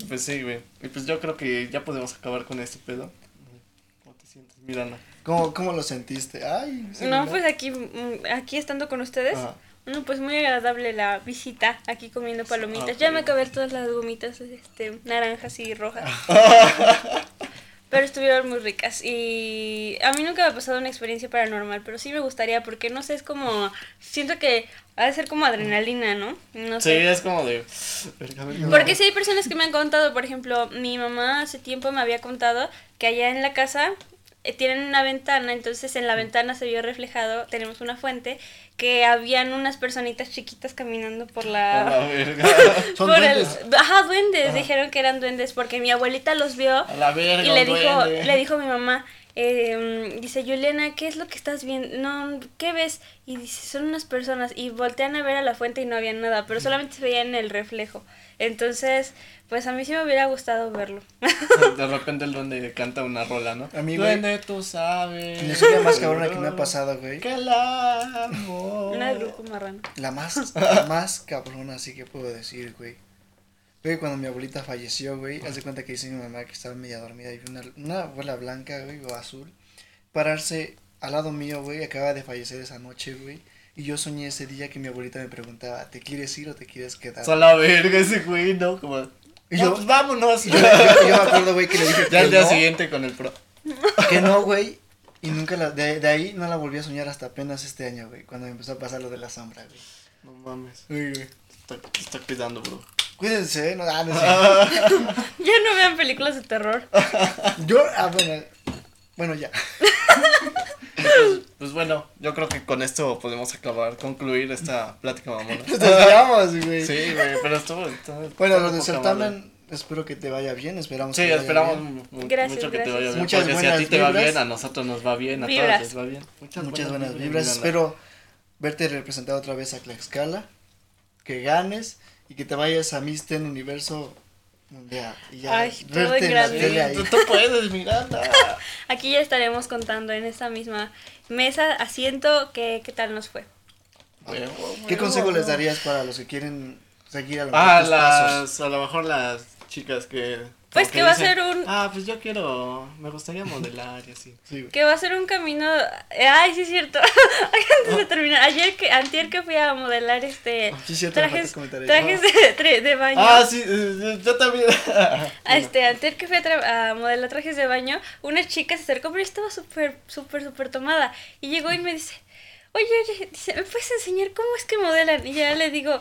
Pues sí, güey. Y pues yo creo que ya podemos acabar con este pedo. ¿Cómo te sientes, Miranda? ¿Cómo, cómo lo sentiste? Ay, no, pues aquí, mm, aquí estando con ustedes. No, pues muy agradable la visita aquí comiendo palomitas. Ya me acabé todas las gomitas este, naranjas y rojas. pero estuvieron muy ricas y a mí nunca me ha pasado una experiencia paranormal, pero sí me gustaría porque no sé, es como siento que ha de ser como adrenalina, ¿no? No sé. Sí, es como de Porque sí hay personas que me han contado, por ejemplo, mi mamá hace tiempo me había contado que allá en la casa tienen una ventana, entonces en la ventana se vio reflejado, tenemos una fuente, que habían unas personitas chiquitas caminando por la... ¿Son duendes? ajá, duendes, dijeron que eran duendes, porque mi abuelita los vio y le dijo, le dijo a mi mamá, eh, dice, Juliana, ¿qué es lo que estás viendo? No, ¿qué ves? Y dice, son unas personas, y voltean a ver a la fuente y no había nada, pero solamente se veían el reflejo. Entonces, pues a mí sí me hubiera gustado verlo. De repente el duende canta una rola, ¿no? A mí, duende, tú sabes. La historia más cabrona que me ha pasado, güey. Que la amo. Una de grupo marrano. La más, la más cabrona, así que puedo decir, güey. Güey, cuando mi abuelita falleció, güey, hace cuenta que dice mi mamá que estaba media dormida y vi una, una abuela blanca, güey, o azul, pararse al lado mío, güey, acaba de fallecer esa noche, güey. Y yo soñé ese día que mi abuelita me preguntaba, ¿te quieres ir o te quieres quedar? La verga ese güey, ¿no? Como... Y yo, pues vámonos. Yo, yo, me acuerdo, güey, que le dije Ya el día siguiente con el pro. Que no, güey. Y nunca la, de, de, ahí no la volví a soñar hasta apenas este año, güey, cuando me empezó a pasar lo de la sombra, güey. No mames. Uy, güey. Está, está cuidando, bro. Cuídense, no, ah, no sé. ya no vean películas de terror. Yo, ah, bueno, bueno, ya. Pues, pues, bueno, yo creo que con esto podemos acabar, concluir esta plática mamona. Nos güey. Sí, güey, pero estuvo. bueno, los de certamen, espero que te vaya bien. Esperamos sí, que esperamos mucho que te vaya bien. Muchas porque si a ti te va bien, a nosotros nos va bien, a todos les va bien. Muchas, Muchas buenas, vibras. Espero verte representado otra vez a Tlaxcala, que ganes y que te vayas a Misten Universo Mundial. Y ya Ay, todo en grande. Tú, puedes, Miranda. Aquí ya estaremos contando en esta misma mesa, asiento, qué, qué tal nos fue. ¿Qué consejo les darías para los que quieren seguir a lo mejor ah, las, A lo mejor las chicas que pues que, va a ser un... Ah, pues yo quiero, me gustaría modelar y así. que va a ser un camino... Ay, sí es cierto. Antes de terminar, ayer que, antier que fui a modelar este... Sí, cierto, trajes, trajes de, de, baño. Ah, sí, eh, yo también. este, antier que fui a, a, modelar trajes de baño, una chica se acercó, pero estaba súper, súper, súper tomada. Y llegó y me dice, oye, oye, dice, ¿me puedes enseñar cómo es que modelan? Y ya le digo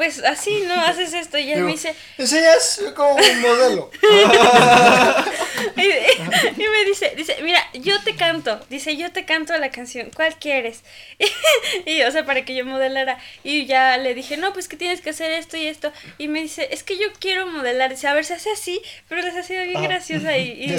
pues así, ¿no? Haces esto y él me dice... Enseñas como un modelo. y, me dice, dice, mira, yo te canto, dice, yo te canto la canción, ¿cuál quieres? y, o sea, para que yo modelara. Y ya le dije, no, pues que tienes que hacer esto y esto. Y me dice, es que yo quiero modelar. Dice, a ver, se hace así, pero les ha sido bien graciosa. Y, y,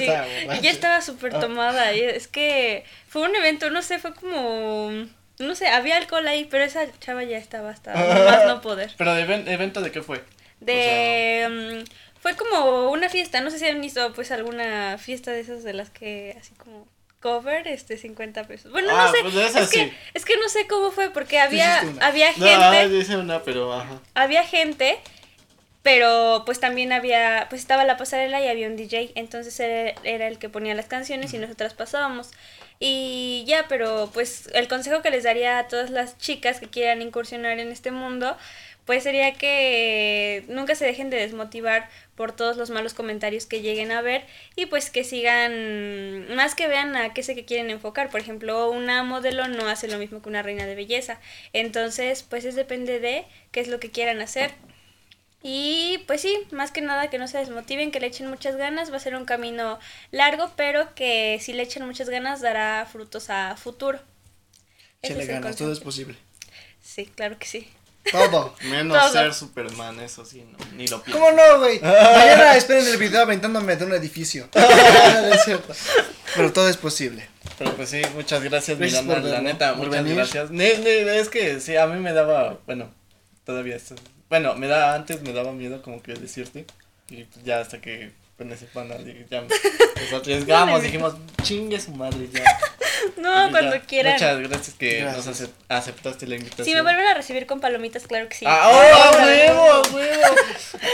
ya estaba súper tomada. Y es que fue un evento, no sé, fue como no sé, había alcohol ahí, pero esa chava ya estaba hasta más no poder. ¿Pero de evento de qué fue? De... Mm, fue como una fiesta, no sé si han visto pues alguna fiesta de esas de las que así como cover, este, 50 pesos. Bueno, no ah, sé. Pues es, que, es que no sé cómo fue, porque había, había gente. No, hice una, pero ajá. Había gente, pero pues también había, pues estaba la pasarela y había un DJ, entonces era, era el que ponía las canciones y nosotras pasábamos. Y ya, pero pues el consejo que les daría a todas las chicas que quieran incursionar en este mundo, pues sería que nunca se dejen de desmotivar por todos los malos comentarios que lleguen a ver y pues que sigan, más que vean a qué sé que quieren enfocar. Por ejemplo, una modelo no hace lo mismo que una reina de belleza. Entonces, pues es depende de qué es lo que quieran hacer. Y pues sí, más que nada que no se desmotiven, que le echen muchas ganas, va a ser un camino largo, pero que si le echen muchas ganas dará frutos a futuro. Ese ganas, todo es posible. Sí, claro que sí. Todo. Menos ser Superman, eso sí, no, ni lo pienso. ¿Cómo no, güey? Mañana esperen el video aventándome de un edificio. es cierto. Pero todo es posible. Pero pues sí, muchas gracias, Miranda, la neta, muchas gracias. es que sí, a mí me daba, bueno, todavía esto. Bueno, me da, antes me daba miedo como que decirte. Y pues ya hasta que con ese panel ya nos arriesgamos, dijimos, chingue su madre ya. No, cuando quieran. Muchas gracias que nos aceptaste la invitación. Si me vuelven a recibir con palomitas, claro que sí. ¡Ah, oh, huevo, huevo!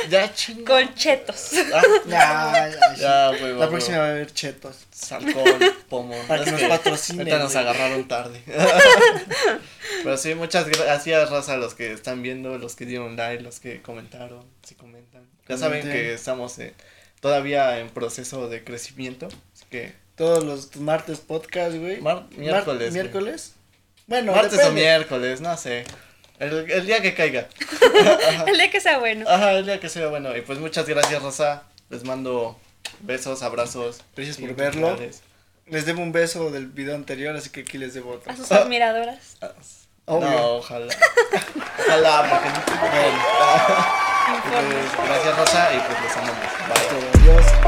Ya, chingo. Con chetos. Ah, ya, ya, ya, huevo. La próxima va a haber chetos. Alcohol, pomo. Para que nos patrocinen. Ahorita nos agarraron tarde. Pero sí, muchas gracias, raza, a los que están viendo, los que dieron like, los que comentaron, si comentan. Ya saben que estamos todavía en proceso de crecimiento, así que todos los martes podcast, güey. miércoles. miércoles. Bueno, martes o miércoles, no sé. El, el día que caiga. el día que sea bueno. Ajá, el día que sea bueno. Y pues muchas gracias, Rosa. Les mando besos, abrazos. Gracias por verlo. Les debo un beso del video anterior, así que aquí les debo otro. A sus admiradoras. Ah, no, ojalá. ojalá, porque no tengo Gracias, Rosa, y pues los amamos. Bye. Adiós.